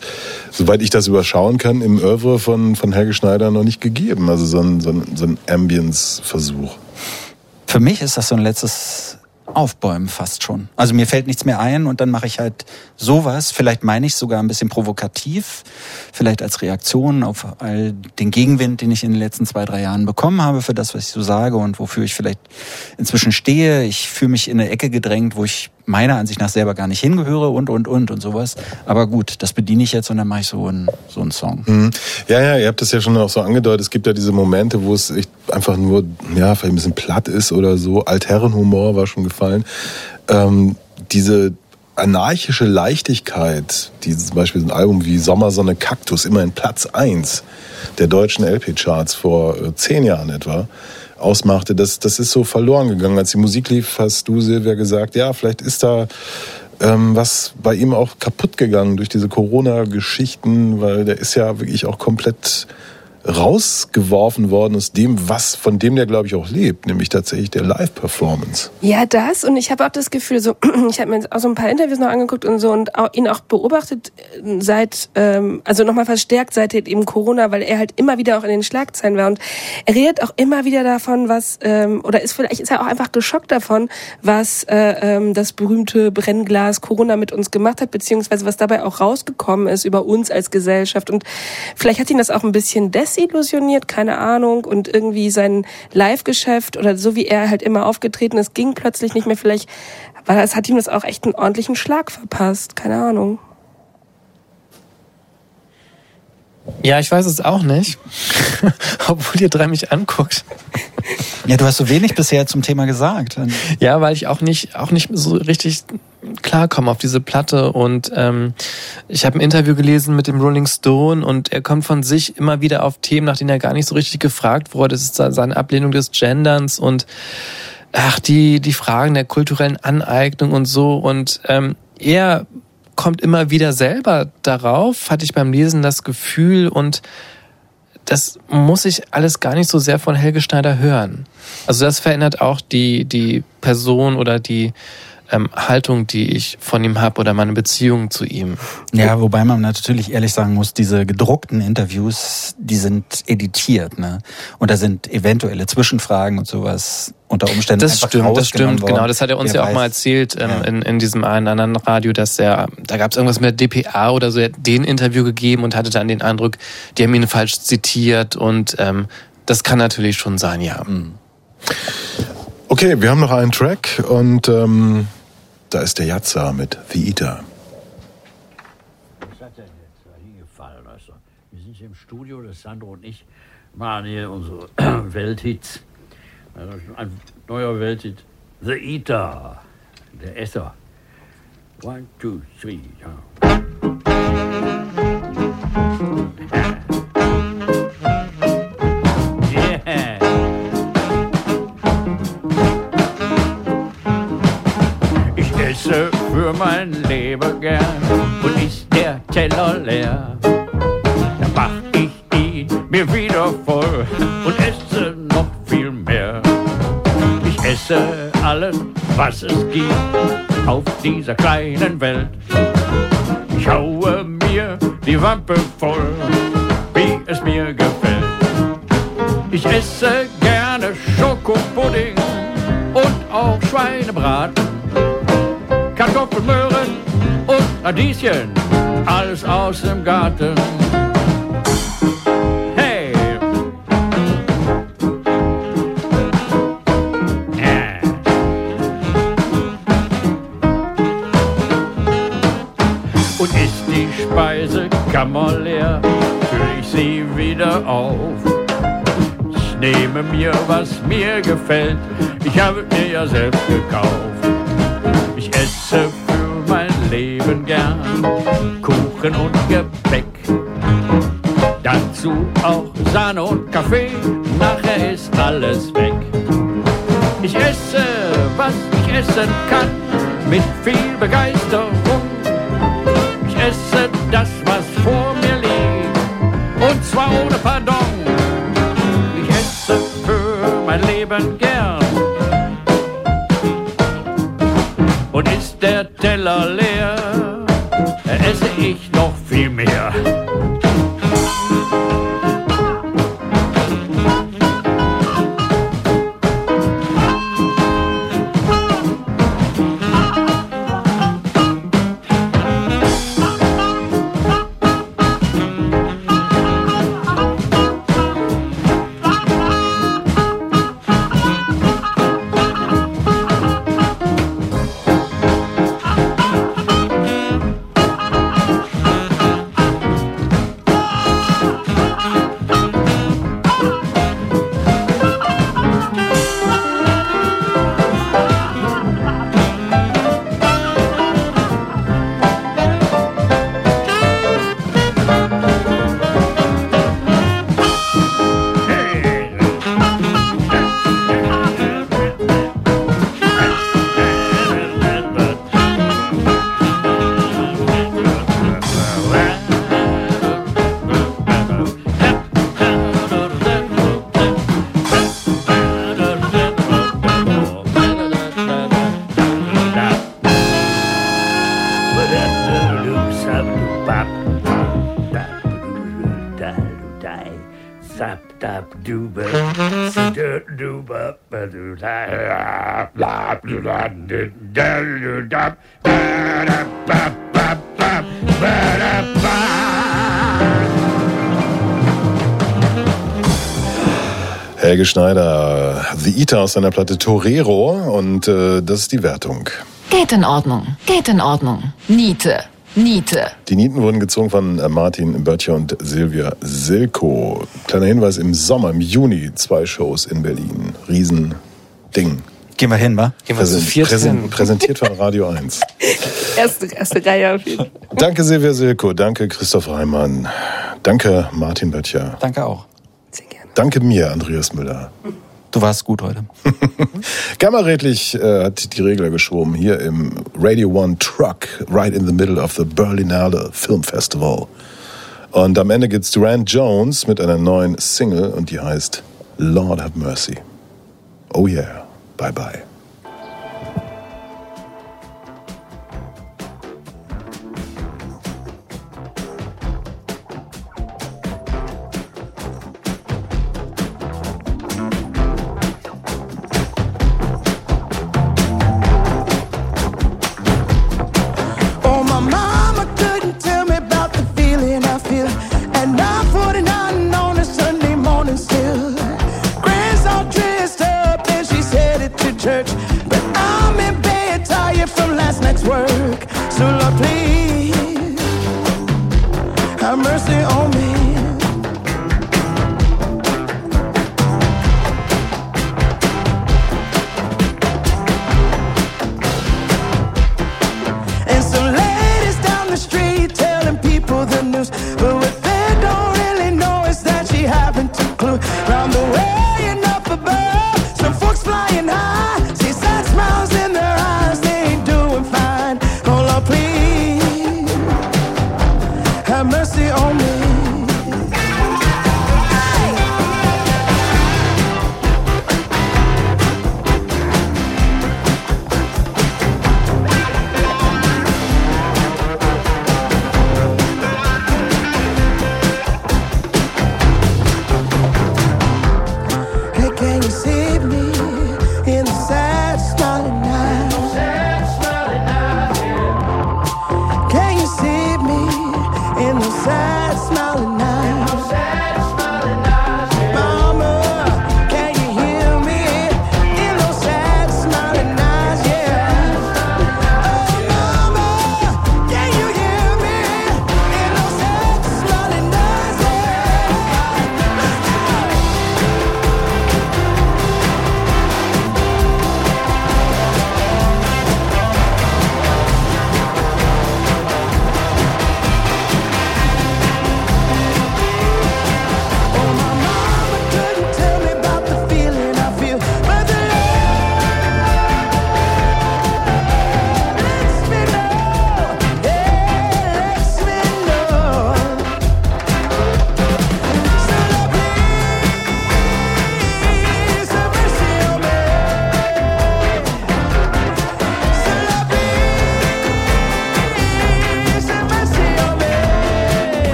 soweit ich das überschauen kann, im Oeuvre von, von Helge Schneider noch nicht gegeben. Also so ein, so ein, so ein Ambience-Versuch. Für mich ist das so ein letztes Aufbäumen fast schon. Also mir fällt nichts mehr ein und dann mache ich halt sowas. Vielleicht meine ich sogar ein bisschen provokativ, vielleicht als Reaktion auf all den Gegenwind, den ich in den letzten zwei, drei Jahren bekommen habe für das, was ich so sage und wofür ich vielleicht inzwischen stehe. Ich fühle mich in eine Ecke gedrängt, wo ich meiner Ansicht nach selber gar nicht hingehöre und, und, und und sowas. Aber gut, das bediene ich jetzt und dann mache ich so einen, so einen Song. Mhm. Ja, ja, ihr habt das ja schon auch so angedeutet. Es gibt ja diese Momente, wo es einfach nur, ja, vielleicht ein bisschen platt ist oder so. Altherrenhumor war schon gefallen. Ähm, diese anarchische Leichtigkeit, die zum Beispiel so ein Album wie Sommersonne Kaktus, immerhin Platz eins der deutschen LP-Charts vor äh, zehn Jahren etwa, ausmachte, das, das ist so verloren gegangen. Als die Musik lief, hast du, Silvia, gesagt, ja, vielleicht ist da ähm, was bei ihm auch kaputt gegangen durch diese Corona-Geschichten, weil der ist ja wirklich auch komplett rausgeworfen worden aus dem, was von dem der glaube ich auch lebt, nämlich tatsächlich der Live-Performance. Ja, das. Und ich habe auch das Gefühl, so ich habe mir auch so ein paar Interviews noch angeguckt und so und auch, ihn auch beobachtet äh, seit, ähm, also nochmal verstärkt seit eben Corona, weil er halt immer wieder auch in den Schlagzeilen war. Und er redet auch immer wieder davon, was ähm, oder ist vielleicht ist er auch einfach geschockt davon, was äh, ähm, das berühmte Brennglas Corona mit uns gemacht hat, beziehungsweise was dabei auch rausgekommen ist über uns als Gesellschaft. Und vielleicht hat ihn das auch ein bisschen desillusioniert, keine Ahnung und irgendwie sein Live-Geschäft oder so wie er halt immer aufgetreten ist, ging plötzlich nicht mehr. Vielleicht war das, hat ihm das auch echt einen ordentlichen Schlag verpasst, keine Ahnung. Ja, ich weiß es auch nicht. Obwohl ihr drei mich anguckt. Ja, du hast so wenig bisher zum Thema gesagt. Ja, weil ich auch nicht, auch nicht so richtig klarkomme auf diese Platte. Und ähm, ich habe ein Interview gelesen mit dem Rolling Stone und er kommt von sich immer wieder auf Themen, nach denen er gar nicht so richtig gefragt wurde. Das ist seine Ablehnung des Genderns und ach, die, die Fragen der kulturellen Aneignung und so. Und ähm, er kommt immer wieder selber darauf, hatte ich beim Lesen das Gefühl und das muss ich alles gar nicht so sehr von Helge Schneider hören. Also das verändert auch die, die Person oder die ähm, Haltung, die ich von ihm habe oder meine Beziehung zu ihm. Ja, wobei man natürlich ehrlich sagen muss, diese gedruckten Interviews, die sind editiert, ne? Und da sind eventuelle Zwischenfragen und sowas unter Umständen Das stimmt, das stimmt, genau. worden. Das hat er uns Wer ja auch weiß. mal erzählt ähm, Ja. in, in diesem einen anderen Radio, dass er, da gab es irgendwas mit der DPA oder so, er hat den Interview gegeben und hatte dann den Eindruck, die haben ihn falsch zitiert und ähm, das kann natürlich schon sein, ja. Okay, wir haben noch einen Track und ähm, da ist der Jatza mit The Eater. Was hat denn jetzt da hingefallen? Also, wir sind hier im Studio, das Sandro und ich machen hier unsere Welthits. Also ein neuer Welthit. The Eater. Der Esser. One, two, three. Ja. Mein Leben gern und ist der Teller leer. Dann mach ich ihn mir wieder voll und esse noch viel mehr. Ich esse alles, was es gibt auf dieser kleinen Welt. Ich haue mir die Wampe voll, wie es mir gefällt. Ich esse gerne Schokopudding und auch Schweinebraten. Kartoffeln, und Radieschen, alles aus dem Garten. Hey! Ja. Und ist die Speisekammer leer, fülle ich sie wieder auf. Ich nehme mir, was mir gefällt, ich habe mir ja selbst gekauft. Esse für mein Leben gern Kuchen und Gebäck. Dazu auch Sahne und Kaffee, nachher ist alles weg. Ich esse, was ich essen kann, mit viel Begeisterung. Ich esse das, was vor mir liegt, und zwar ohne Pardon. Ich esse für mein Leben gern. Und ist der Teller leer, esse ich Eater aus seiner Platte Torero und äh, das ist die Wertung. Geht in Ordnung. Geht in Ordnung. Niete. Niete. Die Nieten wurden gezogen von äh, Martin Böttcher und Silvia Silko. Kleiner Hinweis, im Sommer, im Juni, zwei Shows in Berlin. Riesending. Gehen wir hin, wa? Gehen wir zu Präsen- viert präsen- hin. Präsentiert von Radio 1. Erste, erste Reihe auf jeden Fall. Danke Silvia Silko, danke Christoph Reimann, danke Martin Böttcher, Danke auch. Sehr gerne. danke mir, Andreas Müller. Du warst gut heute. Gamma-redlich äh, hat die Regler geschoben hier im Radio One Truck, right in the middle of the Berlinale Film Festival. Und am Ende gibt's Durant Jones mit einer neuen Single und die heißt Lord Have Mercy. Oh yeah, bye bye.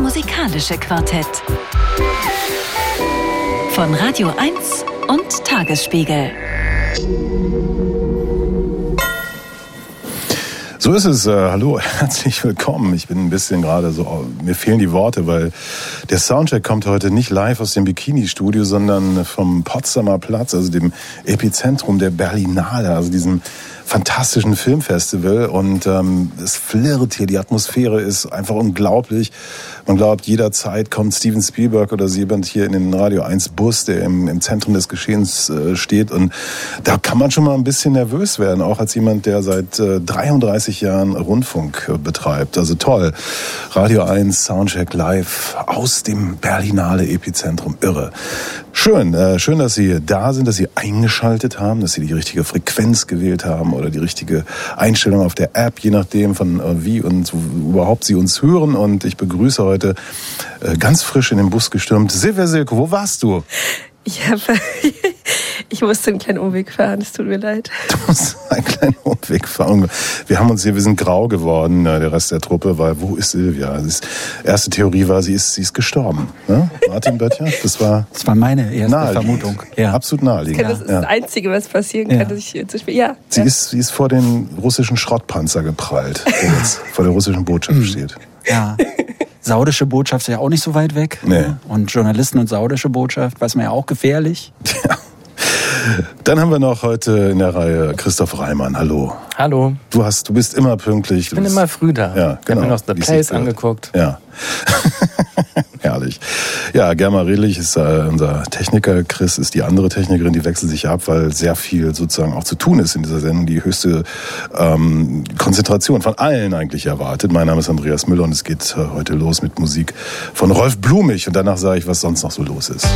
Musikalische Quartett. Von Radio 1 und Tagesspiegel. So ist es. Äh, hallo, herzlich willkommen. Ich bin ein bisschen gerade so, mir fehlen die Worte, weil der Soundcheck kommt heute nicht live aus dem Bikini-Studio, sondern vom Potsdamer Platz, also dem Epizentrum der Berlinale, also diesem fantastischen Filmfestival. Und ähm, es flirrt hier, die Atmosphäre ist einfach unglaublich. Man glaubt, jederzeit kommt Steven Spielberg oder jemand hier in den Radio 1 Bus, der im, im Zentrum des Geschehens äh, steht. Und da kann man schon mal ein bisschen nervös werden, auch als jemand, der seit äh, 33 Jahren Rundfunk äh, betreibt. Also toll. Radio 1 Soundcheck live aus dem Berlinale Epizentrum. Irre. Schön, äh, schön, dass Sie da sind, dass Sie eingeschaltet haben, dass Sie die richtige Frequenz gewählt haben oder die richtige Einstellung auf der App, je nachdem von äh, wie und überhaupt Sie uns hören. Und ich begrüße heute äh, ganz frisch in den Bus gestürmt Silvia Silke. Wo warst du? Ich, hab, ich musste einen kleinen Umweg fahren, es tut mir leid. Du musst einen kleinen Umweg fahren. Wir haben uns hier, wir sind grau geworden, äh, der Rest der Truppe, weil wo ist Silvia? Die erste Theorie war, sie ist, sie ist gestorben. Ne? Martin Böttcher, das war Das war meine erste naheliegend. Vermutung. Ja. Absolut naheliegend. Das ist ja. das Einzige, was passieren kann, Ja. dass ich hier zu spät. Ja. Sie ja. ist, sie ist vor den russischen Schrottpanzer geprallt, der jetzt vor der russischen Botschaft steht. ja. Saudische Botschaft ist ja auch nicht so weit weg. Nee. Und Journalisten und saudische Botschaft, weiß man ja auch gefährlich. Dann haben wir noch heute in der Reihe Christoph Reimann. Hallo. Hallo. Du hast, du bist immer pünktlich. Ich bin immer früh da. Ja, Ich genau. habe mir noch The Place angeguckt. Ja. Herrlich. Ja, Germa Redlich ist äh, unser Techniker. Chris ist die andere Technikerin. Die wechseln sich ab, weil sehr viel sozusagen auch zu tun ist in dieser Sendung. Die höchste ähm, Konzentration von allen eigentlich erwartet. Mein Name ist Andreas Müller und es geht äh, heute los mit Musik von Rolf Blumig. Und danach sage ich, was sonst noch so los ist.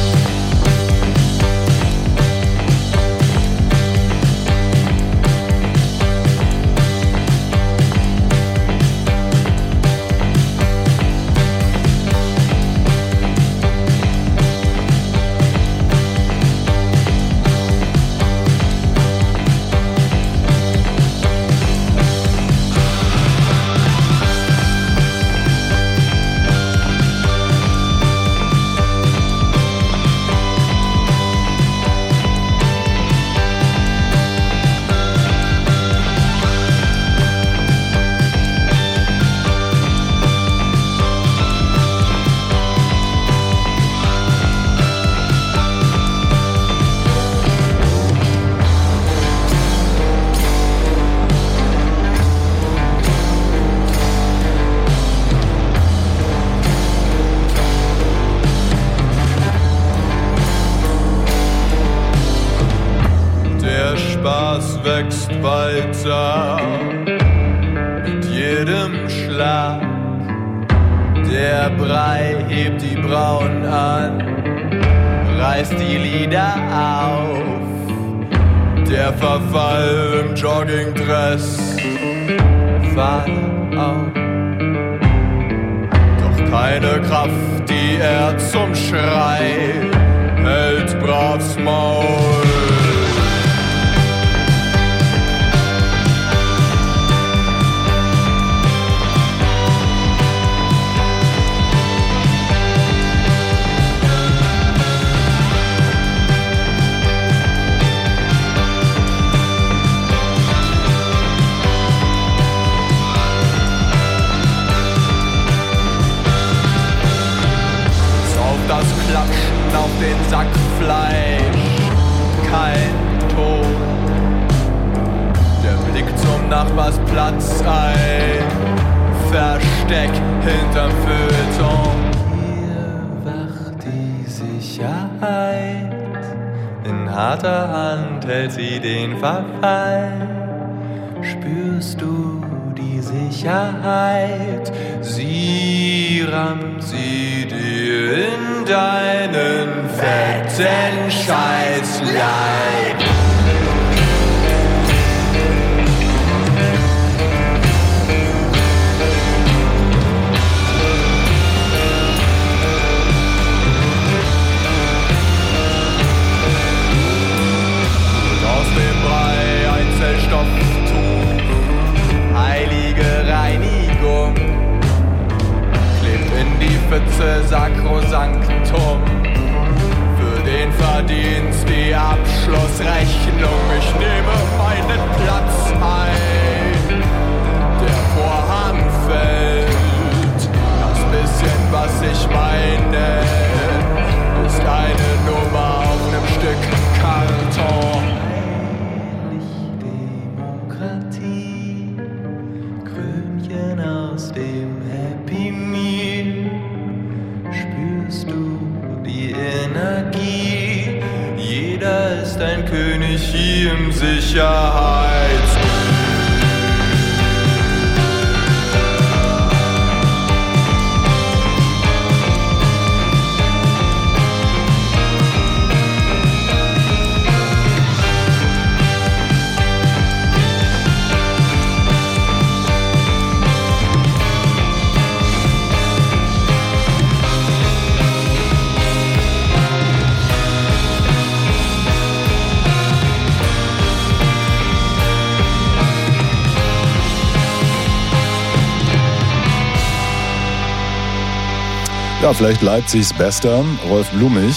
Der Verfall im Joggingdress, Fahrt auf. Doch keine Kraft, die er zum Schrei hält, bravs Maul. Klatschen auf den Sack Fleisch. Kein Ton. Der Blick zum Nachbarsplatz, ein Versteck hinterm Feuilleton. Hier wacht die Sicherheit. In harter Hand hält sie den Verfall. Spürst du die Sicherheit? Sie rammt sie dir in deinen fetten Scheißleib. Heilige Reinigung, klebt in die Pfütze Quantum für den Verdienst, die Abschlussrechnung. Ich nehme meinen Platz ein, der Vorhang fällt. Das bisschen, was ich meine, ist eine Nummer auf einem Stück Karton. König hier Ja, vielleicht Leipzigs Bester, Rolf Blumig,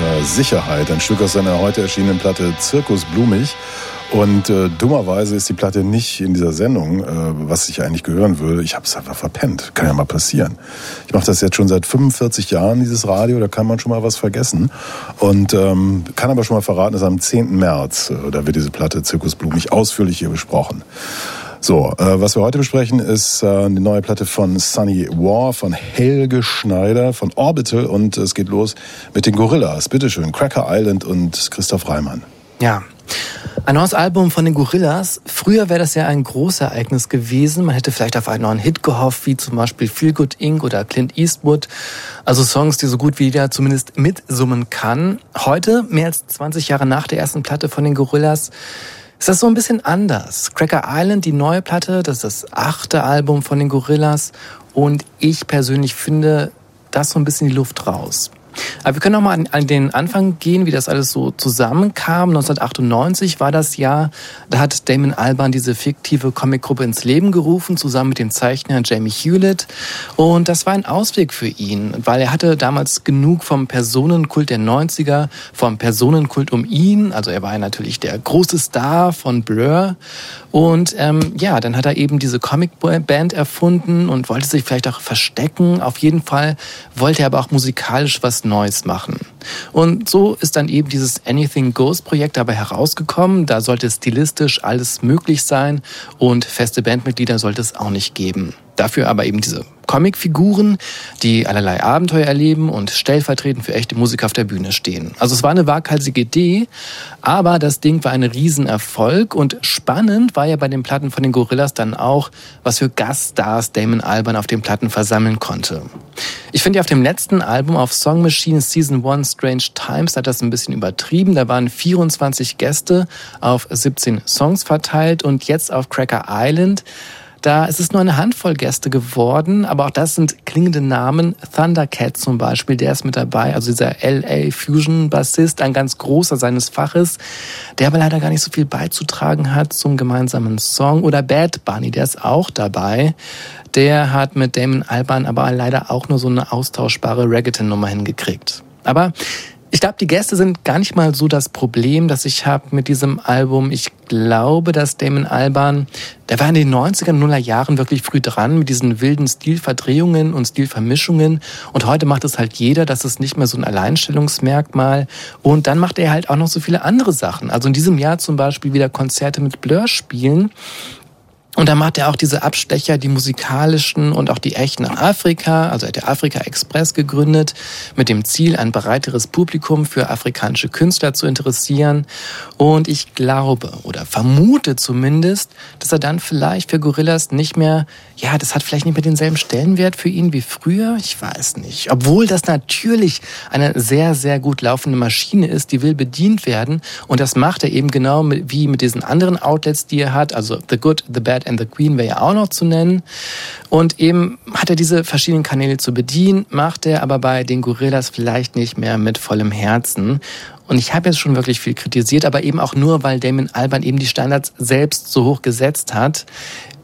äh, Sicherheit, ein Stück aus seiner heute erschienenen Platte Zirkus Blumig. Und äh, dummerweise ist die Platte nicht in dieser Sendung, äh, was ich eigentlich gehören würde. Ich habe es einfach verpennt. Kann ja mal passieren. Ich mache das jetzt schon seit 45 Jahren, dieses Radio. Da kann man schon mal was vergessen. Und ähm, kann aber schon mal verraten, dass am 10. März, äh, da wird diese Platte Zirkus Blumig ausführlich hier besprochen. So, äh, was wir heute besprechen, ist äh, die neue Platte von Sunny War, von Helge Schneider, von Orbital und es geht los mit den Gorillas. Bitteschön, Cracker Island und Christoph Reimann. Ja. Ein neues Album von den Gorillas. Früher wäre das ja ein Großereignis gewesen. Man hätte vielleicht auf einen neuen Hit gehofft, wie zum Beispiel Feel Good Inc. oder Clint Eastwood. Also Songs, die so gut wie jeder zumindest mitsummen kann. Heute, mehr als 20 Jahre nach der ersten Platte von den Gorillas, ist das so ein bisschen anders. Cracker Island, die neue Platte, das ist das achte Album von den Gorillas. Und ich persönlich finde das so ein bisschen die Luft raus. Aber wir können noch mal an, an den Anfang gehen, wie das alles so zusammenkam. 1998 war das Jahr, da hat Damon Albarn diese fiktive Comicgruppe ins Leben gerufen, zusammen mit dem Zeichner Jamie Hewlett. Und das war ein Ausweg für ihn, weil er hatte damals genug vom Personenkult der 90er, vom Personenkult um ihn. Also er war ja natürlich der große Star von Blur. Und ähm, ja, dann hat er eben diese Comicband erfunden und wollte sich vielleicht auch verstecken. Auf jeden Fall wollte er aber auch musikalisch was Neues machen. Und so ist dann eben dieses Anything Goes Projekt dabei herausgekommen. Da sollte stilistisch alles möglich sein und feste Bandmitglieder sollte es auch nicht geben. Dafür aber eben diese Comicfiguren, die allerlei Abenteuer erleben und stellvertretend für echte Musiker auf der Bühne stehen. Also es war eine waghalsige Idee, aber das Ding war ein Riesenerfolg und spannend war ja bei den Platten von den Gorillas dann auch, was für Gaststars Damon Albarn auf den Platten versammeln konnte. Ich finde ja auf dem letzten Album auf Song Machine Season 1 Strange Times hat das ein bisschen übertrieben. Da waren 24 Gäste auf 17 Songs verteilt und jetzt auf Cracker Island da ist es nur eine Handvoll Gäste geworden, aber auch das sind klingende Namen. Thundercat zum Beispiel, der ist mit dabei, also dieser LA Fusion Bassist, ein ganz großer seines Faches, der aber leider gar nicht so viel beizutragen hat zum gemeinsamen Song. Oder Bad Bunny, der ist auch dabei. Der hat mit Damon Alban aber leider auch nur so eine austauschbare Reggaeton-Nummer hingekriegt. Aber ich glaube, die Gäste sind gar nicht mal so das Problem, das ich habe mit diesem Album. Ich glaube, dass Damon Alban, der war in den 90er, Nuller Jahren wirklich früh dran mit diesen wilden Stilverdrehungen und Stilvermischungen. Und heute macht es halt jeder, das ist nicht mehr so ein Alleinstellungsmerkmal. Und dann macht er halt auch noch so viele andere Sachen. Also in diesem Jahr zum Beispiel wieder Konzerte mit Blur spielen. Und dann macht er auch diese Abstecher, die musikalischen und auch die echten nach Afrika. Also er hat der Afrika Express gegründet, mit dem Ziel, ein breiteres Publikum für afrikanische Künstler zu interessieren. Und ich glaube oder vermute zumindest, dass er dann vielleicht für Gorillas nicht mehr, ja, das hat vielleicht nicht mehr denselben Stellenwert für ihn wie früher. Ich weiß nicht. Obwohl das natürlich eine sehr, sehr gut laufende Maschine ist, die will bedient werden. Und das macht er eben genau wie mit diesen anderen Outlets, die er hat. Also The Good, The Bad and the Queen wäre ja auch noch zu nennen. Und eben hat er diese verschiedenen Kanäle zu bedienen, macht er aber bei den Gorillas vielleicht nicht mehr mit vollem Herzen. Und ich habe jetzt schon wirklich viel kritisiert, aber eben auch nur, weil Damon Alban eben die Standards selbst so hoch gesetzt hat.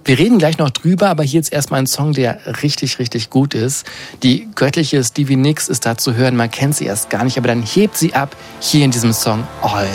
wir reden gleich noch drüber, aber hier jetzt erstmal ein Song, der richtig, richtig gut ist. Die göttliche Stevie Nicks ist da zu hören, man kennt sie erst gar nicht, aber dann hebt sie ab hier in diesem Song All.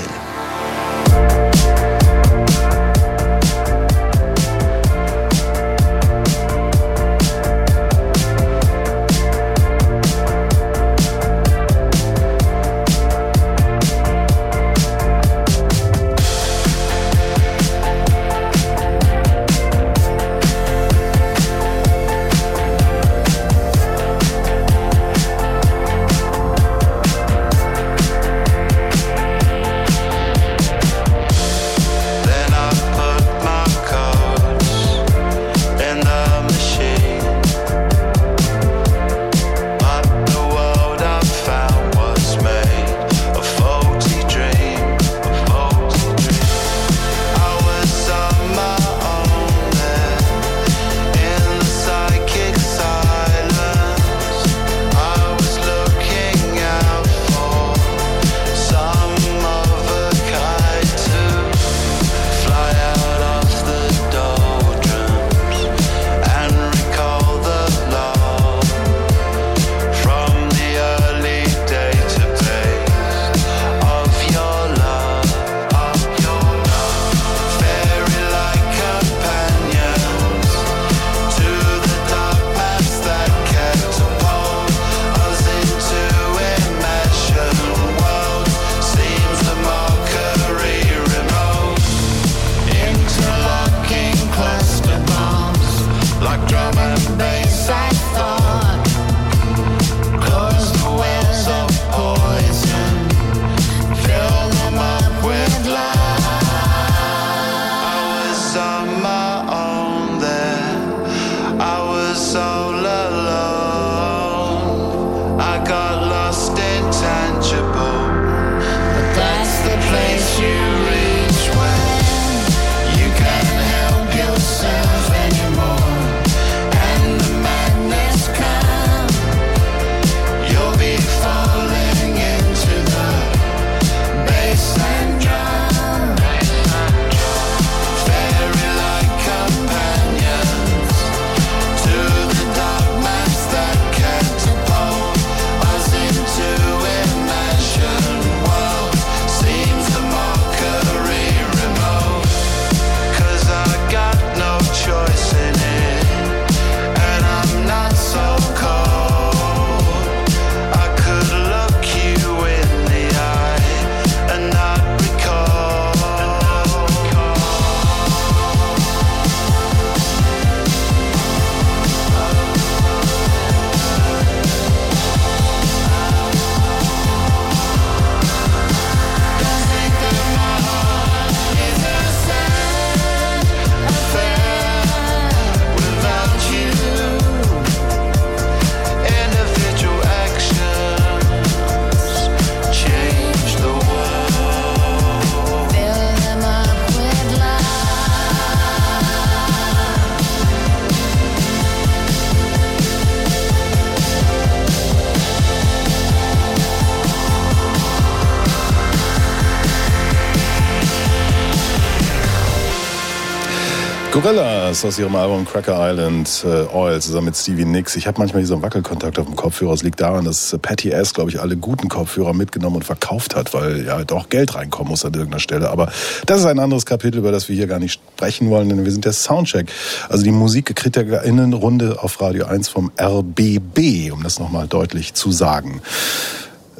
Gorillas aus ihrem Album Cracker Island äh, Oil zusammen mit Stevie Nicks. Ich habe manchmal so einen Wackelkontakt auf dem Kopfhörer. Es liegt daran, dass äh, Patty S, glaube ich, alle guten Kopfhörer mitgenommen und verkauft hat, weil ja doch Geld reinkommen muss an irgendeiner Stelle. Aber das ist ein anderes Kapitel, über das wir hier gar nicht sprechen wollen, denn wir sind der Soundcheck. Also die Musikkritikerinnenrunde auf Radio 1 vom RBB, um das nochmal deutlich zu sagen.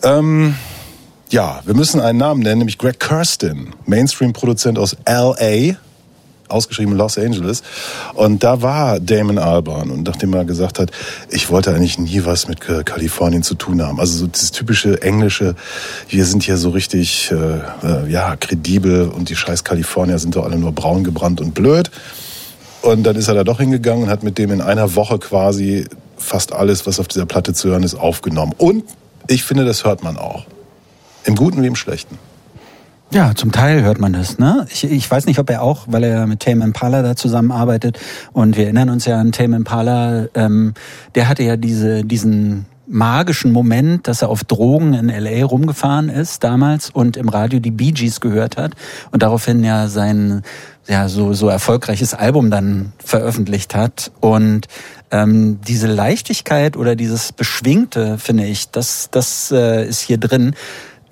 Ähm, ja, wir müssen einen Namen nennen, nämlich Greg Kirsten, Mainstream-Produzent aus L.A., ausgeschrieben Los Angeles. Und da war Damon Albarn. Und nachdem er gesagt hat, ich wollte eigentlich nie was mit Kalifornien zu tun haben. Also so dieses typische englische, wir sind hier so richtig, äh, äh, ja, kredibel und die scheiß Kalifornier sind doch alle nur braun gebrannt und blöd. Und dann ist er da doch hingegangen und hat mit dem in einer Woche quasi fast alles, was auf dieser Platte zu hören ist, aufgenommen. Und ich finde, das hört man auch. Im Guten wie im Schlechten. Ja, zum Teil hört man das. Ne? Ich, ich weiß nicht, ob er auch, weil er mit Tame Impala da zusammenarbeitet und wir erinnern uns ja an Tame Impala, ähm, der hatte ja diese, diesen magischen Moment, dass er auf Drogen in LA rumgefahren ist damals und im Radio die Bee Gees gehört hat und daraufhin ja sein ja so so erfolgreiches Album dann veröffentlicht hat und ähm, diese Leichtigkeit oder dieses Beschwingte finde ich, das das äh, ist hier drin.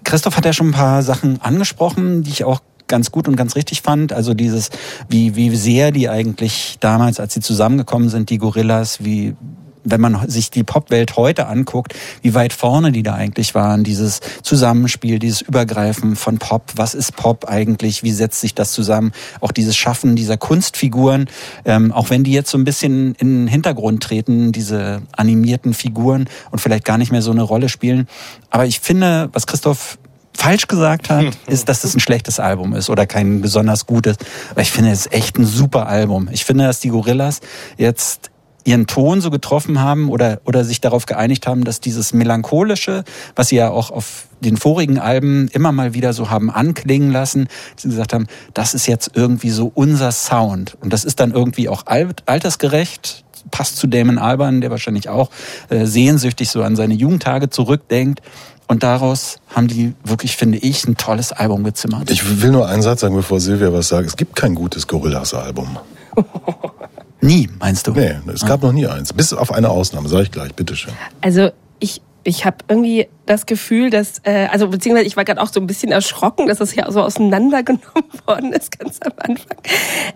Christoph hat ja schon ein paar Sachen angesprochen, die ich auch ganz gut und ganz richtig fand. Also dieses, wie, wie sehr die eigentlich damals, als sie zusammengekommen sind, die Gorillas, wie wenn man sich die Popwelt heute anguckt, wie weit vorne die da eigentlich waren, dieses Zusammenspiel, dieses Übergreifen von Pop, was ist Pop eigentlich, wie setzt sich das zusammen, auch dieses Schaffen dieser Kunstfiguren, ähm, auch wenn die jetzt so ein bisschen in den Hintergrund treten, diese animierten Figuren und vielleicht gar nicht mehr so eine Rolle spielen. Aber ich finde, was Christoph falsch gesagt hat, ist, dass es ein schlechtes Album ist oder kein besonders gutes. Aber ich finde, es ist echt ein super Album. Ich finde, dass die Gorillas jetzt ihren Ton so getroffen haben oder, oder sich darauf geeinigt haben, dass dieses Melancholische, was sie ja auch auf den vorigen Alben immer mal wieder so haben anklingen lassen, dass sie gesagt haben, das ist jetzt irgendwie so unser Sound. Und das ist dann irgendwie auch alt, altersgerecht, passt zu Damon Alban, der wahrscheinlich auch äh, sehnsüchtig so an seine Jugendtage zurückdenkt. Und daraus haben die wirklich, finde ich, ein tolles Album gezimmert. Ich will nur einen Satz sagen, bevor Silvia was sagt. Es gibt kein gutes Gorillas-Album. Nie, meinst du? Nee, es gab noch nie eins. Bis auf eine Ausnahme, sage ich gleich, bitteschön. Also ich, ich habe irgendwie das Gefühl, dass, äh, also beziehungsweise ich war gerade auch so ein bisschen erschrocken, dass das hier so auseinandergenommen worden ist, ganz am Anfang.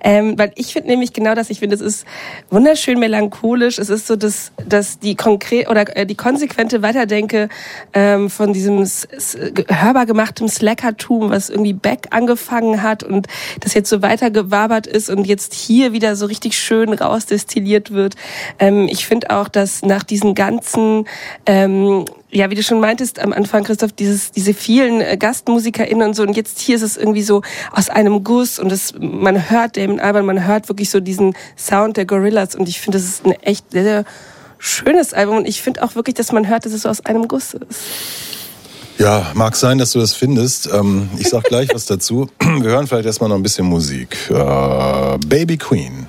Ähm, weil ich finde nämlich genau das, ich finde, es ist wunderschön melancholisch. Es ist so, dass, dass die konkret oder äh, die konsequente Weiterdenke ähm, von diesem hörbar gemachtem Slackertum, was irgendwie Beck angefangen hat und das jetzt so weitergewabert ist und jetzt hier wieder so richtig schön rausdestilliert wird. Ähm, ich finde auch, dass nach diesen ganzen ähm, ja, wie du schon meintest am Anfang, Christoph, dieses, diese vielen äh, GastmusikerInnen und so. Und jetzt hier ist es irgendwie so aus einem Guss und es, man hört Damon Albarn, man hört wirklich so diesen Sound der Gorillas. Und ich finde, das ist ein echt sehr, sehr schönes Album. Und ich finde auch wirklich, dass man hört, dass es so aus einem Guss ist. Ja, mag sein, dass du das findest. Ähm, ich sag gleich was dazu. Wir hören vielleicht erstmal noch ein bisschen Musik. Äh, Baby Queen.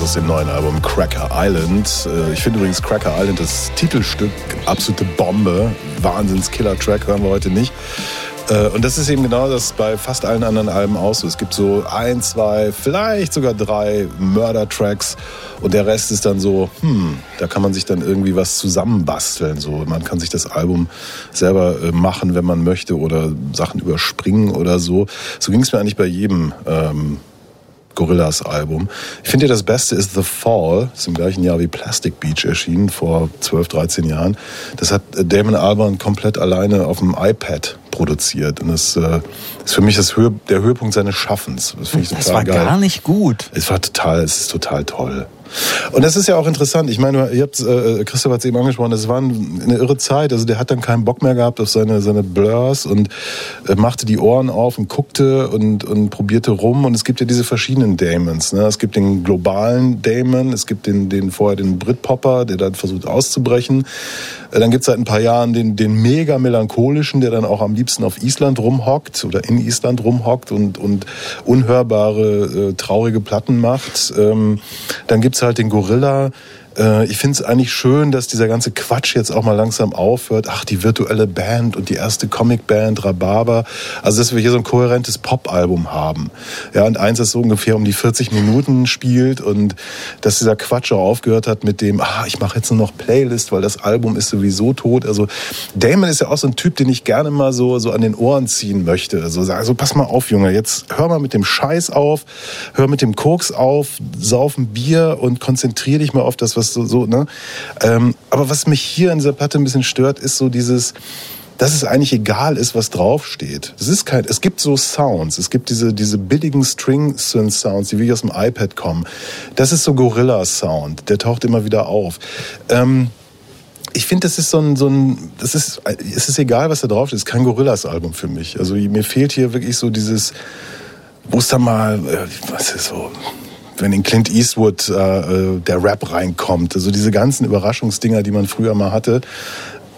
Gorillas aus dem neuen Album Cracker Island. Äh, Ich finde übrigens Cracker Island das Titelstück absolute Bombe. Wahnsinns-Killer-Track hören wir heute nicht. Äh, Und das ist eben genau das bei fast allen anderen Alben auch so. Es gibt so ein, zwei, vielleicht sogar drei Mörder-Tracks und der Rest ist dann so, hm, da kann man sich dann irgendwie was zusammenbasteln. So, man kann sich das Album selber äh, machen, wenn man möchte oder Sachen überspringen oder so. So ging es mir eigentlich bei jedem ähm, Gorillas Album. Ich finde ja das Beste ist The Fall, ist im gleichen Jahr wie Plastic Beach erschienen, vor 12, 13 Jahren. Das hat äh, Damon Albarn komplett alleine auf dem iPad produziert. Und das äh, ist für mich das Höhe, der Höhepunkt seines Schaffens. Das ich Das total war geil. gar nicht gut. Es war total, es ist total toll. Und das ist ja auch interessant. Ich meine, ihr habt, äh, Christoph hat es eben angesprochen, das war eine irre Zeit. Also der hat dann keinen Bock mehr gehabt auf seine, seine Blurs und äh, machte die Ohren auf und guckte und, und probierte rum. Und es gibt ja diese verschiedenen Damons. Ne? Es gibt den globalen Damon, es gibt den, den vorher den Britpopper, der dann versucht auszubrechen. Äh, Dann gibt es seit ein paar Jahren den, den mega melancholischen, der dann auch am liebsten auf Island rumhockt oder in Island rumhockt und, und unhörbare, äh, traurige Platten macht. Ähm, dann gibt's halt den Gorilla. Äh, ich finde es eigentlich schön, dass dieser ganze Quatsch jetzt auch mal langsam aufhört. Ach, die virtuelle Band und die erste Comicband, Rhabarber. Also, dass wir hier so ein kohärentes Pop-Album haben. Ja, und eins, das so ungefähr um die 40 Minuten spielt und dass dieser Quatsch auch aufgehört hat mit dem, ah, ich mache jetzt nur noch Playlist, weil das Album ist sowieso tot. Also, Damon ist ja auch so ein Typ, den ich gerne mal so, so an den Ohren ziehen möchte. Also, sag so, pass mal auf, Junge, jetzt hör mal mit dem Scheiß auf, hör mit dem Koks auf, sauf ein Bier und konzentrier dich mal auf das, was so, so ne? Ähm, aber was mich hier an dieser Platte ein bisschen stört, ist so dieses, dass es eigentlich egal ist, was draufsteht. Es ist kein, es gibt so Sounds, es gibt diese, diese billigen String-Synth-Sounds, die wirklich aus dem iPad kommen. Das ist so Gorilla-Sound, der taucht immer wieder auf. Ähm, ich finde, das ist so ein, so ein, das ist, es ist egal, was da draufsteht. Es ist kein Gorillas-Album für mich. Also mir fehlt hier wirklich so dieses, wo es da mal, äh, was ist so, wenn in Clint Eastwood äh, äh, der Rap reinkommt. Also diese ganzen Überraschungsdinger, die man früher mal hatte.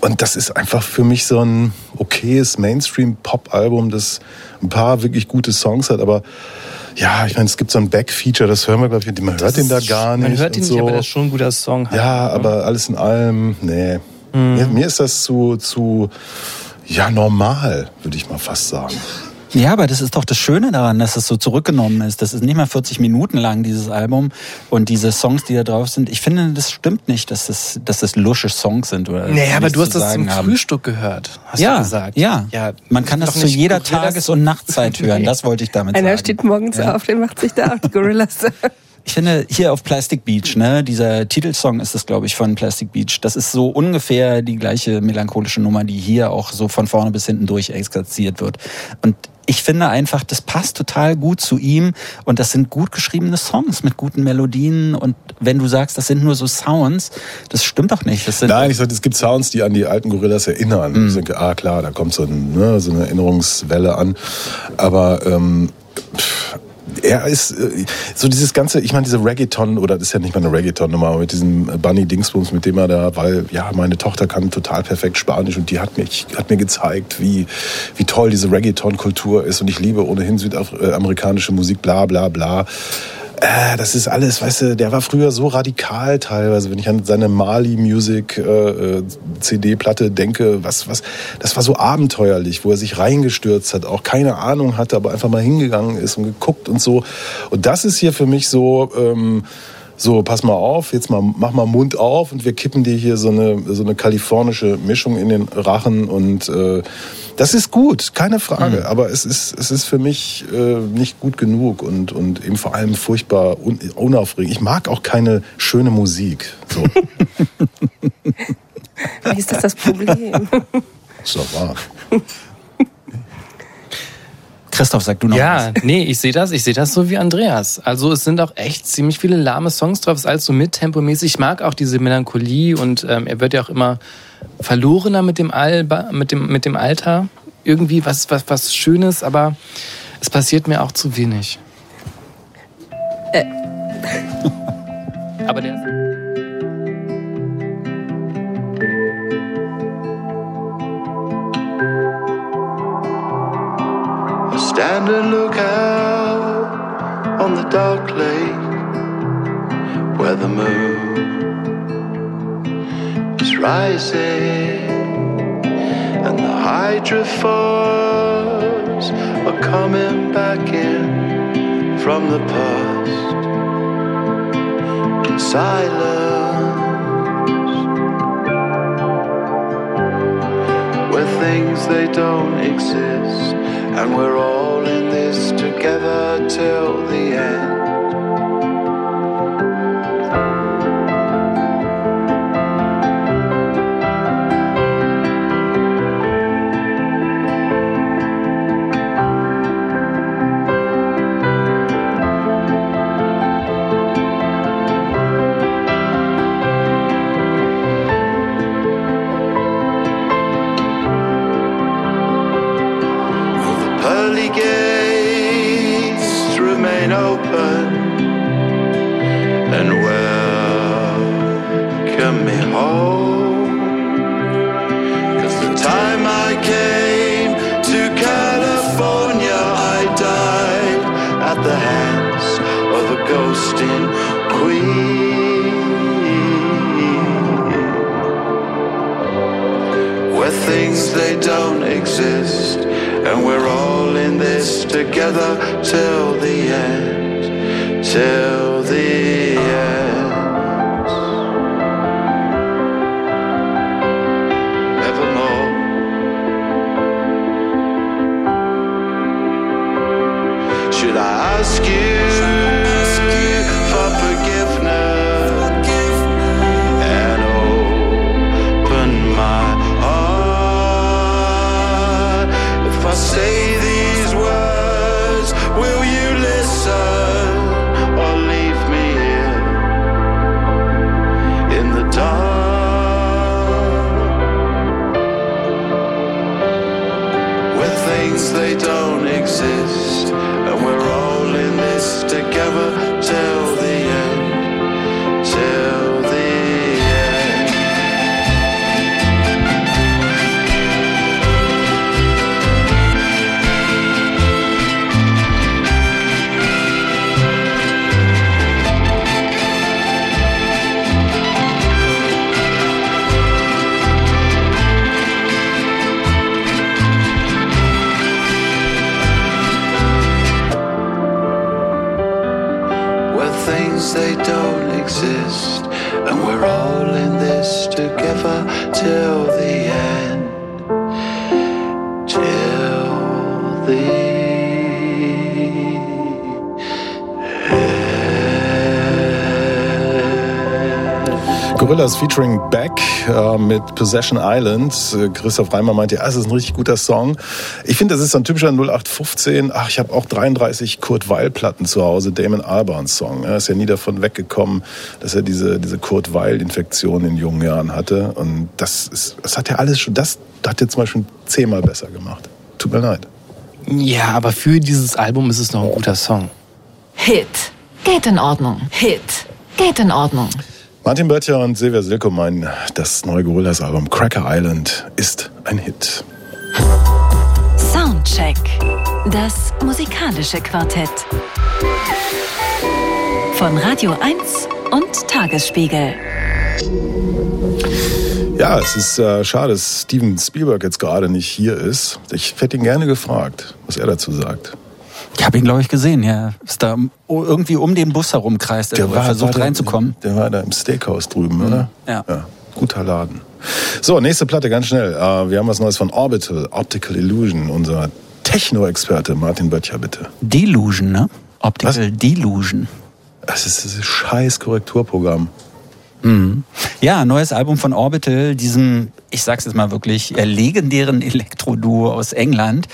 Und das ist einfach für mich so ein okayes Mainstream-Pop-Album, das ein paar wirklich gute Songs hat, aber ja, ich meine, es gibt so ein Back-Feature, das hören wir, glaube ich, man hört den da gar nicht. Man hört ihn und nicht, so. aber das ist schon ein guter Song. halt. Ja, aber alles in allem, nee. Mhm. Mir, mir ist das zu, zu, ja, normal, würde ich mal fast sagen. Ja, aber das ist doch das Schöne daran, dass es so zurückgenommen ist. Das ist nicht mal 40 Minuten lang, dieses Album. Und diese Songs, die da drauf sind, ich finde, das stimmt nicht, dass das, dass das lusche Songs sind. Oder Nee, aber du hast das zum haben. Frühstück gehört, hast ja, du gesagt. Ja, ja. Man kann das zu jeder Gorillas- Tages- und Nachtzeit hören. Das wollte ich damit Einer sagen. steht morgens Ja. auf, der macht sich da auf die Gorillas. Ich finde, hier auf Plastic Beach, ne, dieser Titelsong ist es, glaube ich, von Plastic Beach. Das ist so ungefähr die gleiche melancholische Nummer, die hier auch so von vorne bis hinten durch exerziert wird. Und ich finde einfach, das passt total gut zu ihm und das sind gut geschriebene Songs mit guten Melodien und wenn du sagst, das sind nur so Sounds, das stimmt doch nicht. Nein, ich sage, es gibt Sounds, die an die alten Gorillas erinnern. Mhm. Ich denke, ah klar, da kommt so, ein, ne, so eine Erinnerungswelle an. Aber ähm, pff, er ist äh, so dieses ganze, ich meine, diese Reggaeton, oder das ist ja nicht mal eine Reggaeton-Nummer, mit diesem Bunny Dingsbums, mit dem er da, weil ja, meine Tochter kann total perfekt Spanisch und die hat mich, hat mir gezeigt, wie, wie toll diese Reggaeton-Kultur ist und ich liebe ohnehin südamerikanische Musik, bla bla bla. Äh, das ist alles, weißt du, der war früher so radikal teilweise, wenn ich an seine Mali Music äh, äh, CD-Platte denke, was, was, das war so abenteuerlich, wo er sich reingestürzt hat, auch keine Ahnung hatte, aber einfach mal hingegangen ist und geguckt und so. Und das ist hier für mich so, ähm, so, pass mal auf, jetzt mal, mach mal Mund auf und wir kippen dir hier so eine, so eine kalifornische Mischung in den Rachen und äh, das ist gut, keine Frage, aber es ist, es ist für mich äh, nicht gut genug und, und eben vor allem furchtbar un, unaufregend. Ich mag auch keine schöne Musik. So, Wie ist das das Problem? ist doch wahr. Christoph, sag du noch Ja, was. nee, ich sehe das, ich sehe das so wie Andreas. Also es sind auch echt ziemlich viele lahme Songs drauf, es ist alles so mittempomäßig. Ich mag auch diese Melancholie und ähm, er wird ja auch immer verlorener mit dem, Alba, mit dem, mit dem Alter. Irgendwie was, was, was Schönes, aber es passiert mir auch zu wenig. Äh. aber der And look out on the dark lake where the moon is rising and the hydrophores are coming back in from the past. In silence where things they don't exist and we're all in this together till the end Gorillas featuring Beck äh, mit Possession Island. Äh, Christoph Reimer meinte, ja, es ist ein richtig guter Song. Ich finde, das ist so ein typischer 0815. Ach, ich habe auch 33 Kurt Weil-Platten zu Hause, Damon Albarns Song. Er ist ja nie davon weggekommen, dass er diese, diese Kurt Weil-Infektion in jungen Jahren hatte. Und das, ist, das hat er alles schon, das hat er zum Beispiel zehnmal besser gemacht. Tut mir leid. Ja, aber für dieses Album ist es noch ein guter Song. Hit. Geht in Ordnung. Hit. Geht in Ordnung. Martin Böttcher und Silvia Silko meinen, das neue Gorillas-Album Cracker Island ist ein Hit. Soundcheck. Das musikalische Quartett. Von Radio 1 und Tagesspiegel. Ja, es ist äh, schade, dass Steven Spielberg jetzt gerade nicht hier ist. Ich hätte ihn gerne gefragt, was er dazu sagt. Ich habe ihn, glaube ich, gesehen. Ja, ist da irgendwie um den Bus herumkreist. Er versucht war reinzukommen. Der, der war da im Steakhouse drüben, oder? Ja. ja. Guter Laden. So, nächste Platte, ganz schnell. Äh, wir haben was Neues von Orbital, Optical Illusion. Unser Techno-Experte Martin Böttcher, bitte. Delusion, ne? Optical Delusion. Das ist dieses scheiß Korrekturprogramm. Mhm. Ja, neues Album von Orbital, diesem, ich sag's jetzt mal wirklich, äh, legendären Elektro-Duo aus England,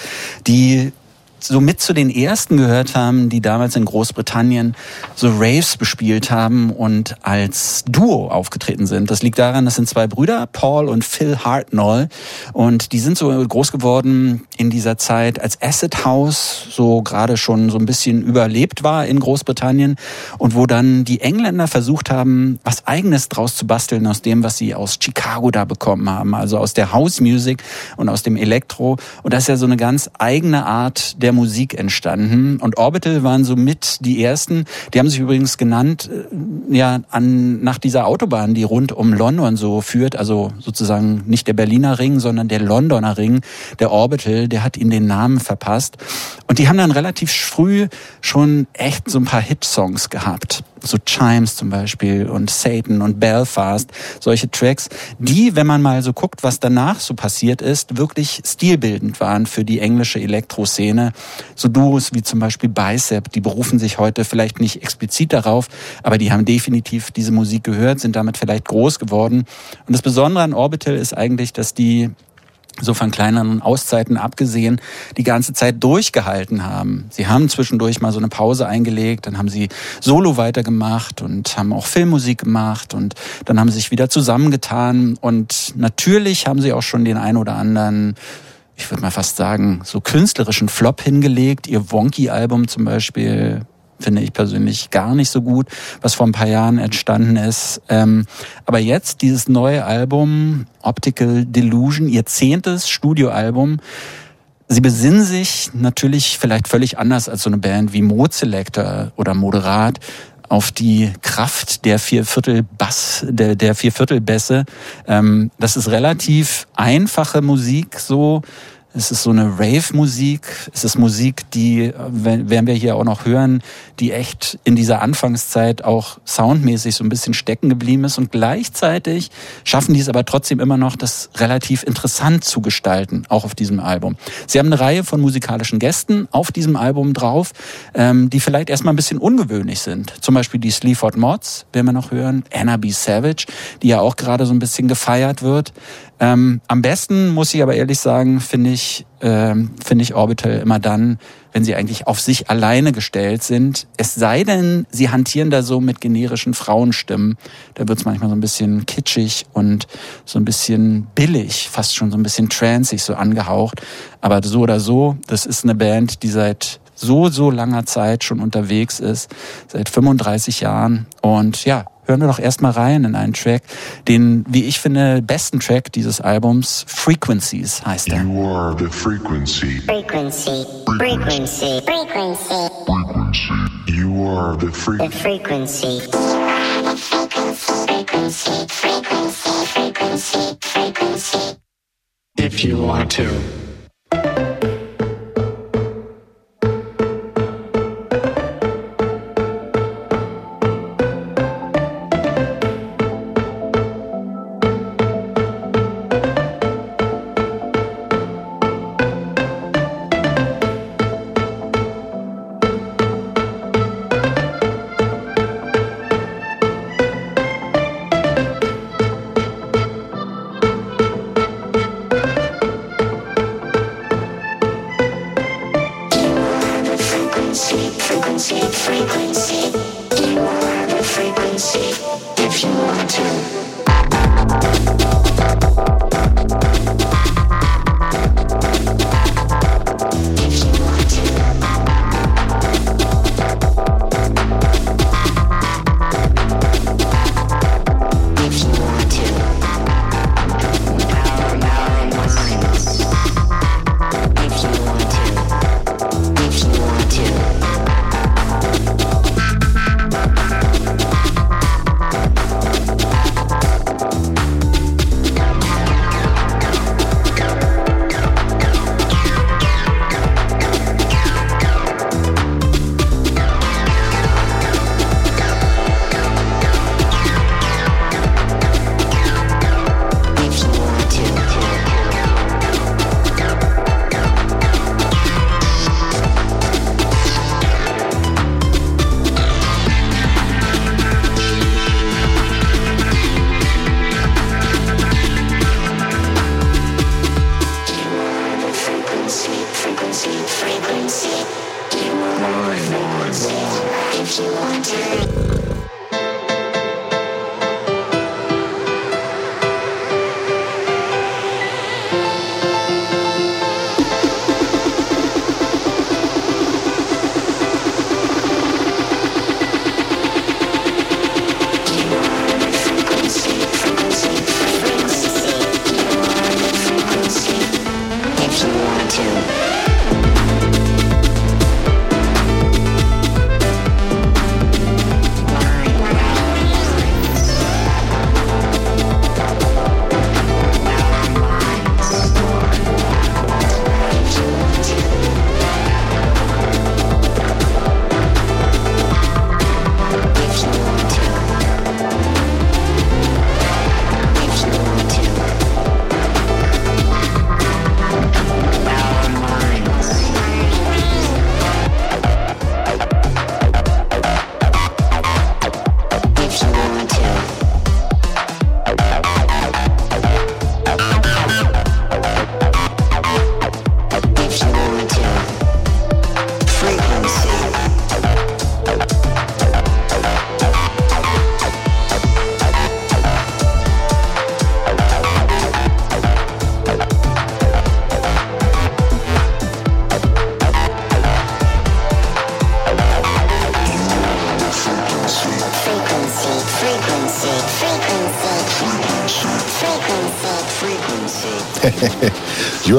die so mit zu den ersten gehört haben, die damals in Großbritannien so Raves bespielt haben und als Duo aufgetreten sind. Das liegt daran, das sind zwei Brüder, Paul und Phil Hartnell. Und die sind so groß geworden in dieser Zeit, als Acid House so gerade schon so ein bisschen überlebt war in Großbritannien und wo dann die Engländer versucht haben, was eigenes draus zu basteln aus dem, was sie aus Chicago da bekommen haben, also aus der House Music und aus dem Elektro. Und das ist ja so eine ganz eigene Art der der Musik entstanden. Und Orbital waren so mit die ersten. Die haben sich übrigens genannt, äh, ja, an, nach dieser Autobahn, die rund um London so führt. Also sozusagen nicht der Berliner Ring, sondern der Londoner Ring, der Orbital, der hat ihnen den Namen verpasst. Und die haben dann relativ früh schon echt so ein paar Hitsongs gehabt. So Chimes zum Beispiel und Satan und Belfast, solche Tracks, die, wenn man mal so guckt, was danach so passiert ist, wirklich stilbildend waren für die englische Elektroszene. So Duos wie zum Beispiel Bicep, die berufen sich heute vielleicht nicht explizit darauf, aber die haben definitiv diese Musik gehört, sind damit vielleicht groß geworden. Und das Besondere an Orbital ist eigentlich, dass die so von kleineren Auszeiten abgesehen, die ganze Zeit durchgehalten haben. Sie haben zwischendurch mal so eine Pause eingelegt, dann haben sie Solo weitergemacht und haben auch Filmmusik gemacht und dann haben sie sich wieder zusammengetan und natürlich haben sie auch schon den ein oder anderen ich würde mal fast sagen, so künstlerischen Flop hingelegt. Ihr Wonky-Album zum Beispiel finde ich persönlich gar nicht so gut, was vor ein paar Jahren entstanden ist. Ähm, aber jetzt dieses neue Album Optical Delusion, ihr zehntes Studioalbum. Sie besinnen sich natürlich vielleicht völlig anders als so eine Band wie Mode Selector oder Moderat auf die Kraft der Vierviertel Bass, der, der Vierviertel Bässe. Ähm, das ist relativ einfache Musik, so es ist so eine Rave-Musik. Es ist Musik, die, werden wir hier auch noch hören, die echt in dieser Anfangszeit auch soundmäßig so ein bisschen stecken geblieben ist. Und gleichzeitig schaffen die es aber trotzdem immer noch, das relativ interessant zu gestalten, auch auf diesem Album. Sie haben eine Reihe von musikalischen Gästen auf diesem Album drauf, ähm, die vielleicht erstmal ein bisschen ungewöhnlich sind. Zum Beispiel die Sleaford Mods, werden wir noch hören. Anna B. Savage, die ja auch gerade so ein bisschen gefeiert wird. Ähm, am besten, muss ich aber ehrlich sagen, finde ich, ähm, finde ich Orbital immer dann, wenn sie eigentlich auf sich alleine gestellt sind. Es sei denn, sie hantieren da so mit generischen Frauenstimmen. Da wird's manchmal so ein bisschen kitschig und so ein bisschen billig, fast schon so ein bisschen transig so angehaucht. Aber so oder so, das ist eine Band, die seit so, so langer Zeit schon unterwegs ist, seit 35 Jahren. Und ja, hören wir doch erstmal rein in einen Track, den, wie ich finde, besten Track dieses Albums, Frequencies heißt er. You are the frequency. Frequency, frequency, frequency, Frequency. You are the the frequency. frequency. Frequency, frequency, frequency, frequency. if you want to.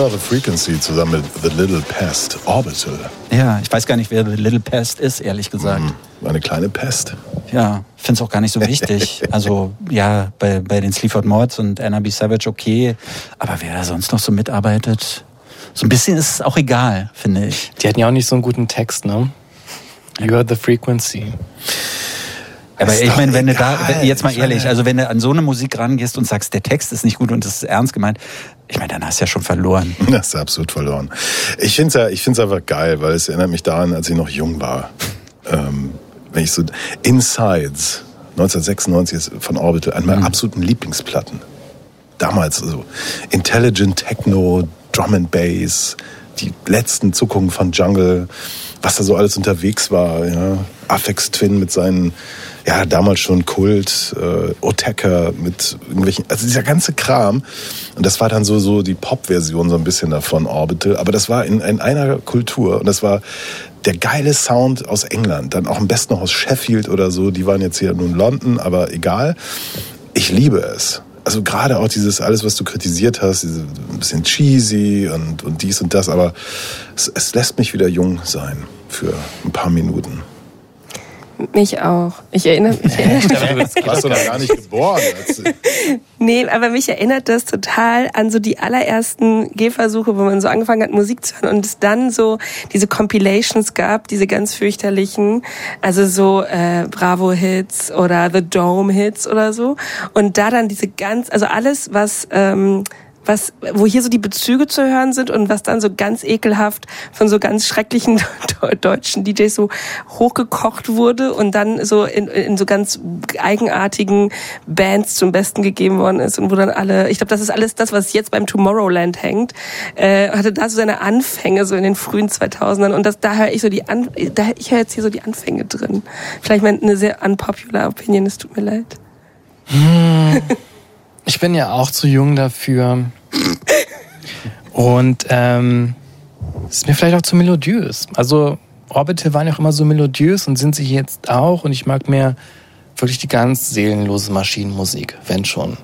The frequency zusammen mit The Little Pest, Orbital. Ja, ich weiß gar nicht, wer The Little Pest ist, ehrlich gesagt. Eine kleine Pest. Ja, finde es auch gar nicht so wichtig. Also ja, bei, bei den Sleaford Mods und Anna B. Savage okay, aber wer da sonst noch so mitarbeitet, so ein bisschen ist es auch egal, finde ich. Die hatten ja auch nicht so einen guten Text, ne? You are the frequency. Aber Ist ich meine, wenn du da, egal. wenn- jetzt mal ehrlich, also wenn du an so eine Musik rangehst und sagst, der Text ist nicht gut und es ist ernst gemeint, dann hast du ja schon verloren. Das ist absolut verloren. Ich finde es ja, ich find's einfach geil, weil es erinnert mich daran, als ich noch jung war. Ähm, wenn ich so Insides 1996 ist von Orbital, eine meiner absoluten Lieblingsplatten. Damals so Intelligent Techno, Drum and Bass, die letzten Zuckungen von Jungle, was da so alles unterwegs war. Ja. Afex Twin mit seinen, ja, damals schon Kult, äh, Oteka mit irgendwelchen, also dieser ganze Kram. Und das war dann so, so die Pop-Version so ein bisschen davon, Orbital. Aber das war in, in einer Kultur und das war der geile Sound aus England, dann auch am besten noch aus Sheffield oder so. Die waren jetzt hier nur in London, aber egal. Ich liebe es. Also gerade auch dieses alles, was du kritisiert hast, diese ein bisschen cheesy und, und dies und das, aber es, es lässt mich wieder jung sein für ein paar Minuten. Mich auch. Ich erinnere mich. Du warst doch noch gar nicht geboren. Nee, aber mich erinnert das total an so die allerersten Gehversuche, wo man so angefangen hat, Musik zu hören und es dann so diese Compilations gab, diese ganz fürchterlichen, also so äh, Bravo-Hits oder The Dome-Hits oder so. Und da dann diese ganz, also alles, was... Ähm, was, wo hier so die Bezüge zu hören sind und was dann so ganz ekelhaft von so ganz schrecklichen de- deutschen DJs so hochgekocht wurde und dann so in, in so ganz eigenartigen Bands zum Besten gegeben worden ist und wo dann alle, ich glaube, das ist alles das, was jetzt beim Tomorrowland hängt, äh, hatte da so seine Anfänge so in den frühen 2000ern und das, da höre ich so die, An da ich höre jetzt hier so die Anfänge drin. Vielleicht mal eine sehr unpopular Opinion, es tut mir leid. Ich bin ja auch zu jung dafür. Und ähm, ist mir vielleicht auch zu melodiös. Also Orbital waren ja auch immer so melodiös und sind sie jetzt auch. Und ich mag mehr wirklich die ganz seelenlose Maschinenmusik, wenn schon.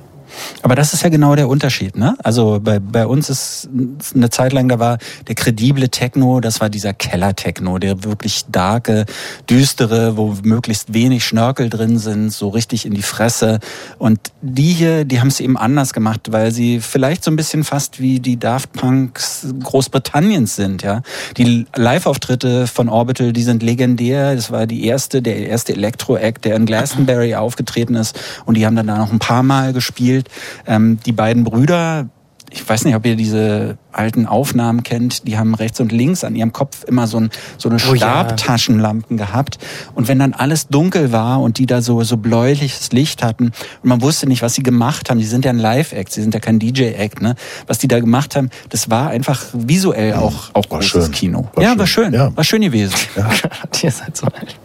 Aber das ist ja genau der Unterschied, ne? Also bei, bei uns ist eine Zeit lang, da war der kredible Techno, das war dieser Keller-Techno, der wirklich darke, düstere, wo möglichst wenig Schnörkel drin sind, so richtig in die Fresse. Und die hier, die haben es eben anders gemacht, weil sie vielleicht so ein bisschen fast wie die Daft Punks Großbritanniens sind, ja. Die Live-Auftritte von Orbital, die sind legendär. Das war die erste, der erste Elektro-Act, der in Glastonbury aufgetreten ist. Und die haben dann da noch ein paar Mal gespielt. Ähm, die beiden Brüder, ich weiß nicht, ob ihr diese alten Aufnahmen kennt, die haben rechts und links an ihrem Kopf immer so, ein, so eine Oh ja. Stabtaschenlampen gehabt. Und wenn dann alles dunkel war und die da so, so bläuliches Licht hatten und man wusste nicht, was sie gemacht haben, die sind ja ein Live-Act, sie sind ja kein DJ-Act, ne? Was die da gemacht haben, das war einfach visuell auch, auch War großes schön. Kino. War ja, schön. war schön. Ja. War schön gewesen. Ihr seid so alt.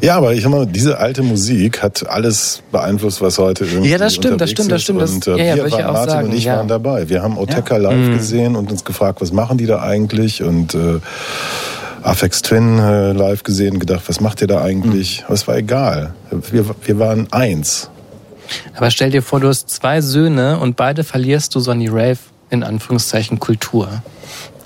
Ja, aber ich sag mal, diese alte Musik hat alles beeinflusst, was heute irgendwie Ja, das stimmt, das stimmt, das stimmt, das- Und äh, ja, ja, wir waren, auch Martin sagen, und ich ja. waren dabei. Wir haben Oteka live Mhm. gesehen und uns gefragt, was machen die da eigentlich? Und äh, Afex Twin äh, live gesehen und gedacht, was macht ihr da eigentlich? Mhm. Aber es war egal. Wir, wir waren eins. Aber stell dir vor, du hast zwei Söhne und beide verlierst du so an die Rave, in Anführungszeichen, Kultur.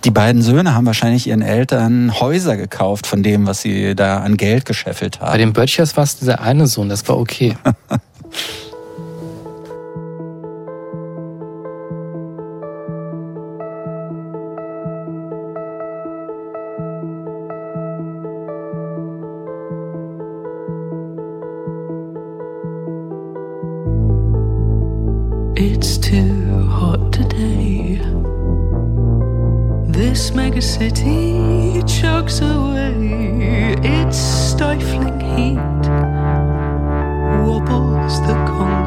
Die beiden Söhne haben wahrscheinlich ihren Eltern Häuser gekauft von dem, was sie da an Geld gescheffelt haben. Bei den Böttchers war es dieser eine Sohn, das war okay. This mega city chugs away its stifling heat, wobbles the concrete.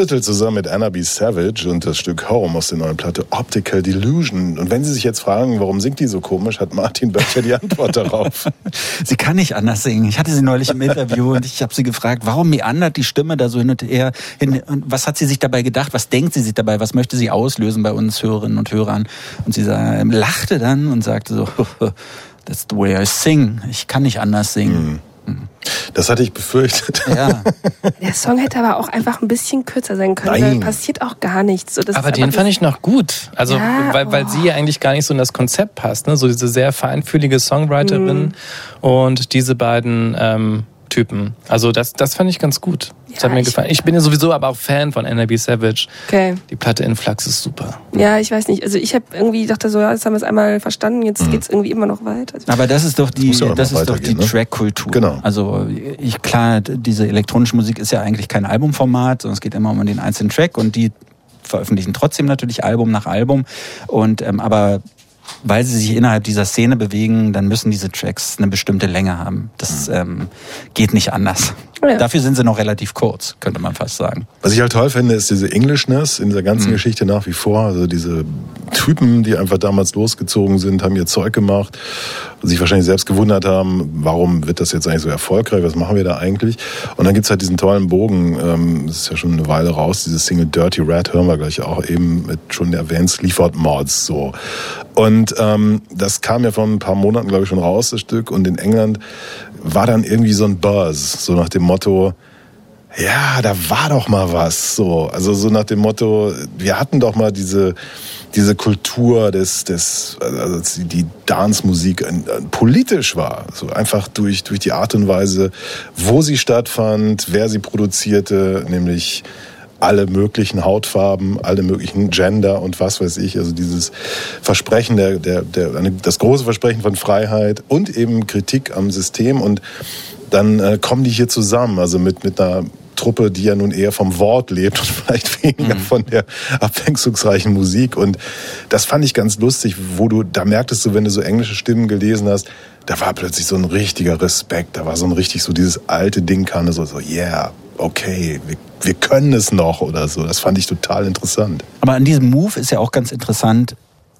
Orbital zusammen mit Anna B. Savage und das Stück Home aus der neuen Platte Optical Delusion. Und wenn Sie sich jetzt fragen, warum singt die so komisch, hat Martin Böttcher die Antwort darauf. Sie kann nicht anders singen. Ich hatte sie neulich im Interview und ich habe sie gefragt, warum meandert die Stimme da so hin und her? Hin, und was hat sie sich dabei gedacht? Was denkt sie sich dabei? Was möchte sie auslösen bei uns Hörerinnen und Hörern? Und sie lachte dann und sagte so, that's the way I sing. Ich kann nicht anders singen. Das hatte ich befürchtet. Ja. Der Song hätte aber auch einfach ein bisschen kürzer sein können. Nein. Da passiert auch gar nichts. So, das Aber den fand ich noch gut. Also, Ja, weil, weil oh. sie ja eigentlich gar nicht so in das Konzept passt. Ne? So diese sehr feinfühlige Songwriterin Mhm. und diese beiden ähm, Typen. Also, das, das fand ich ganz gut. Das hat mir ich- gefallen. Ich bin ja sowieso aber auch Fan von NRB Savage. Okay. Die Platte Influx ist super. Ja, ich weiß nicht. Also ich habe irgendwie dachte so, ja, jetzt haben wir es einmal verstanden, jetzt Mhm. geht's irgendwie immer noch weiter. Also, Aber das ist doch die, ja das noch ist doch die ne? Track-Kultur. Genau. Also ich klar, diese elektronische Musik ist ja eigentlich kein Albumformat, sondern es geht immer um den einzelnen Track und die veröffentlichen trotzdem natürlich Album nach Album. Und ähm, aber weil sie sich innerhalb dieser Szene bewegen, dann müssen diese Tracks eine bestimmte Länge haben. Das ähm, geht nicht anders. Ja. Dafür sind sie noch relativ kurz, könnte man fast sagen. Was ich halt toll finde, ist diese Englishness in dieser ganzen Geschichte nach wie vor. Also diese Typen, die einfach damals losgezogen sind, haben ihr Zeug gemacht, sich wahrscheinlich selbst gewundert haben, warum wird das jetzt eigentlich so erfolgreich, was machen wir da eigentlich? Und dann gibt's halt diesen tollen Bogen, ähm, das ist ja schon eine Weile raus, dieses Single Dirty Rat hören wir gleich auch eben mit schon erwähnt, Sleaford Mods so. Und ähm, das kam ja vor ein paar Monaten, glaube ich, schon raus, das Stück. Und in England war dann irgendwie so ein Buzz, so nach dem Motto, ja, da war doch mal was. So, also so nach dem Motto, wir hatten doch mal diese diese Kultur des des also die- Dance-Musik politisch war, so einfach durch durch die Art und Weise, wo sie stattfand, wer sie produzierte, nämlich alle möglichen Hautfarben, alle möglichen Gender und was weiß ich. Also dieses Versprechen, der, der, der, das große Versprechen von Freiheit und eben Kritik am System. Und dann äh, kommen die hier zusammen, also mit, mit einer Truppe, die ja nun eher vom Wort lebt und vielleicht weniger von der abwechslungsreichen Musik. Und das fand ich ganz lustig, wo du, da merktest du, wenn du so englische Stimmen gelesen hast, da war plötzlich so ein richtiger Respekt, da war so ein richtig so dieses alte Ding kam so, so, yeah, okay, wir, wir können es noch oder so. Das fand ich total interessant. Aber an diesem Move ist ja auch ganz interessant,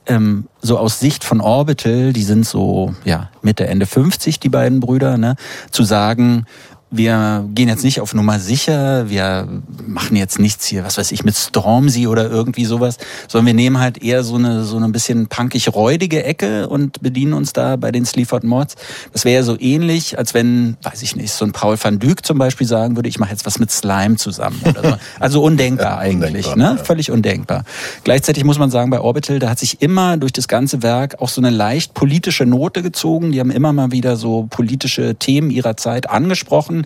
ähm, so aus Sicht von Orbital, die sind so ja Mitte Ende 50 die beiden Brüder, ne, zu sagen, wir gehen jetzt nicht auf Nummer sicher, wir machen jetzt nichts hier, was weiß ich, mit Stormzy oder irgendwie sowas, sondern wir nehmen halt eher so eine so ein bisschen punkig räudige Ecke und bedienen uns da bei den Sleaford Mods. Das wäre ja so ähnlich, als wenn, weiß ich nicht, so ein Paul van Dyk zum Beispiel sagen würde, ich mache jetzt was mit Slime zusammen oder so. Also undenkbar eigentlich, undenkbar, ne? Völlig undenkbar. Gleichzeitig muss man sagen, bei Orbital, da hat sich immer durch das ganze Werk auch so eine leicht politische Note gezogen. Die haben immer mal wieder so politische Themen ihrer Zeit angesprochen.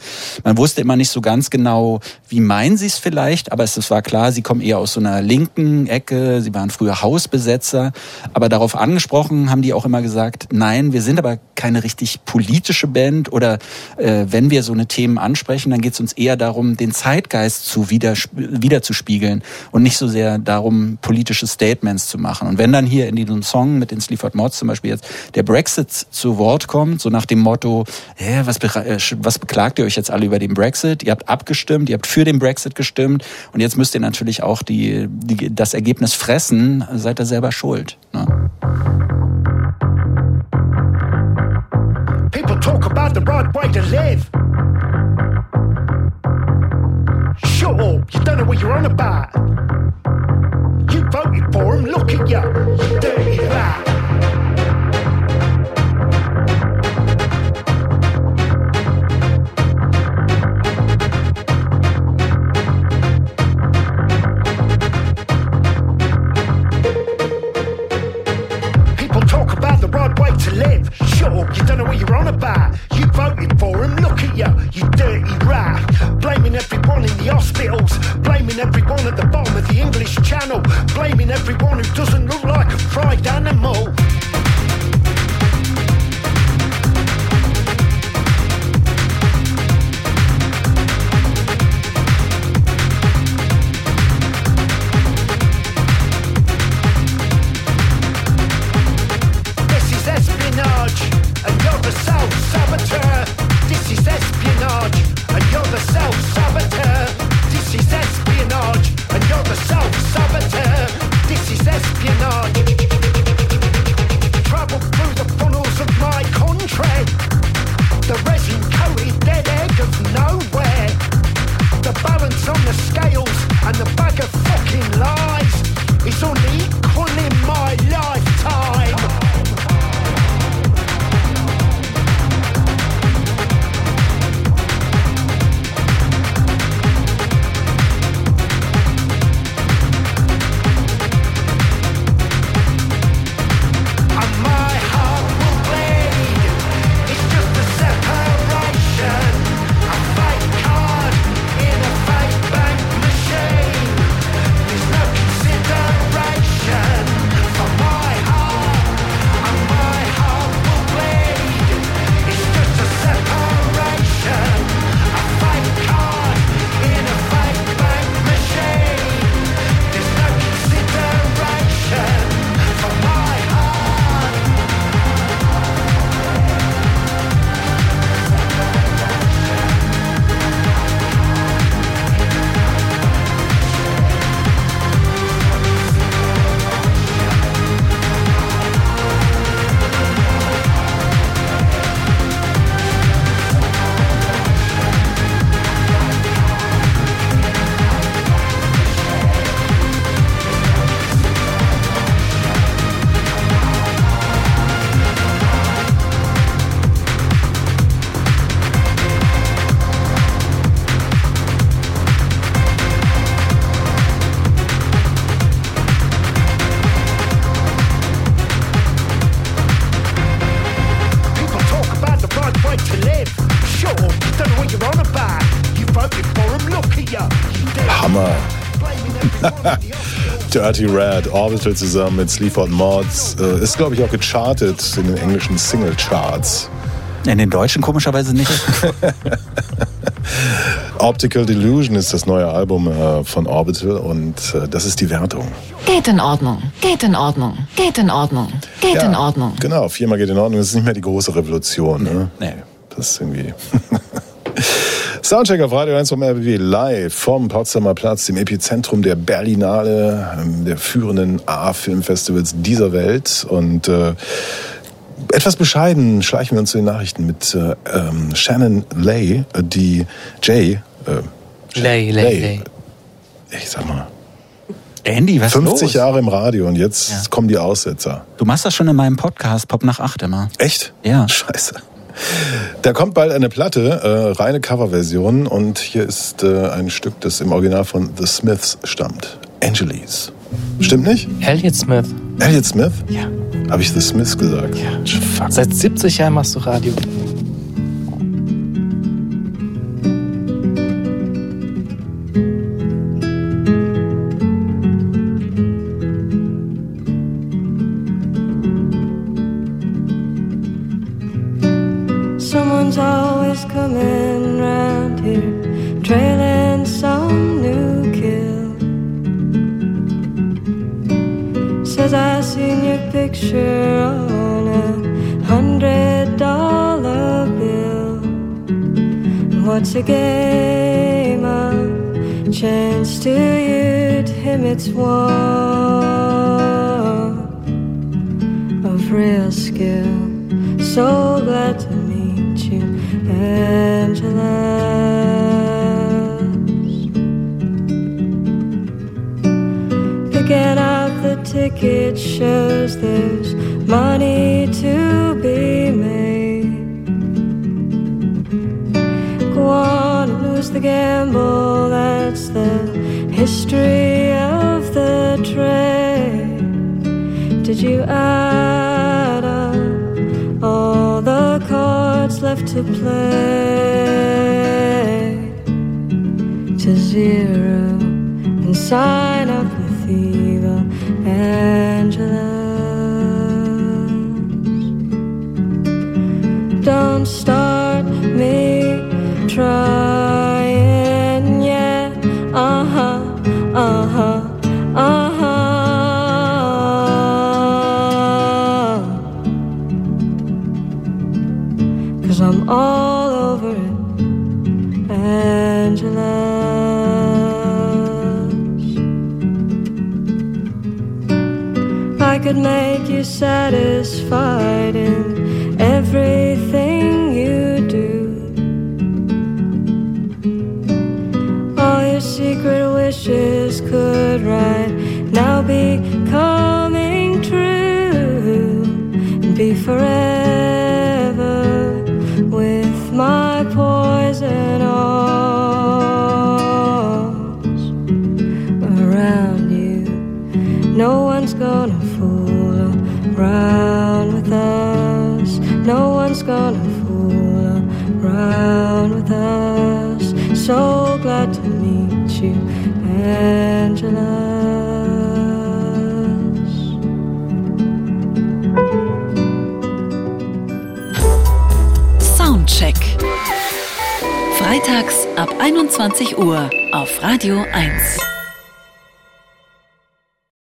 Man wusste immer nicht so ganz genau, wie meinen sie es vielleicht, aber es, war klar, sie kommen eher aus so einer linken Ecke. Sie waren früher Hausbesetzer. Aber darauf angesprochen haben die auch immer gesagt, nein, wir sind aber keine richtig politische Band oder äh, wenn wir so eine Themen ansprechen, dann geht es uns eher darum, den Zeitgeist zu wieder, wiederzuspiegeln und nicht so sehr darum, politische Statements zu machen. Und wenn dann hier in diesem Song mit den Sleaford Mods zum Beispiel jetzt der Brexit zu Wort kommt, so nach dem Motto, hä, was, äh, was beklagt ihr euch jetzt alle über den Brexit? Ihr habt abgestimmt, ihr habt für den Brexit gestimmt und jetzt müsst ihr natürlich auch die, die, das Ergebnis fressen, seid ihr selber schuld. Ne? People talk about the right way to live. Shut up, you don't know what you're on about. You voted for him, look at you, you dirty rat. Dirty Red, Orbital zusammen mit Sleaford Mods. Äh, ist, glaube ich, auch gechartet in den englischen Single-Charts. In den Deutschen komischerweise nicht. Optical Delusion ist das neue Album äh, von Orbital und äh, das ist die Wertung. Geht in Ordnung. Geht in Ordnung. Geht in Ordnung. Geht in Ordnung. Genau, viermal geht in Ordnung. Das ist nicht mehr die große Revolution. Ne? Nee. Das ist irgendwie. Soundcheck auf Radio 1 vom RBB live vom Potsdamer Platz, dem Epizentrum der Berlinale, ähm, der führenden A-Filmfestivals dieser Welt. Und äh, etwas bescheiden schleichen wir uns zu den Nachrichten mit äh, ähm, Shannon Lay, äh, die Jay. Äh, Lay, Lay, Lay. Ich sag mal. Andy, was ist 50 los? Jahre im Radio und jetzt Ja. kommen die Aussetzer. Du machst das schon in meinem Podcast, Pop nach 8 immer. Echt? Ja. Scheiße. Da kommt bald eine Platte, äh, reine Coverversion und hier ist äh, ein Stück, das im Original von The Smiths stammt. Angeles. Stimmt nicht? Elliot Smith. Elliot Smith? Ja. Habe ich The Smiths gesagt? Ja. Fuck. Seit 70 Jahren machst du Radio.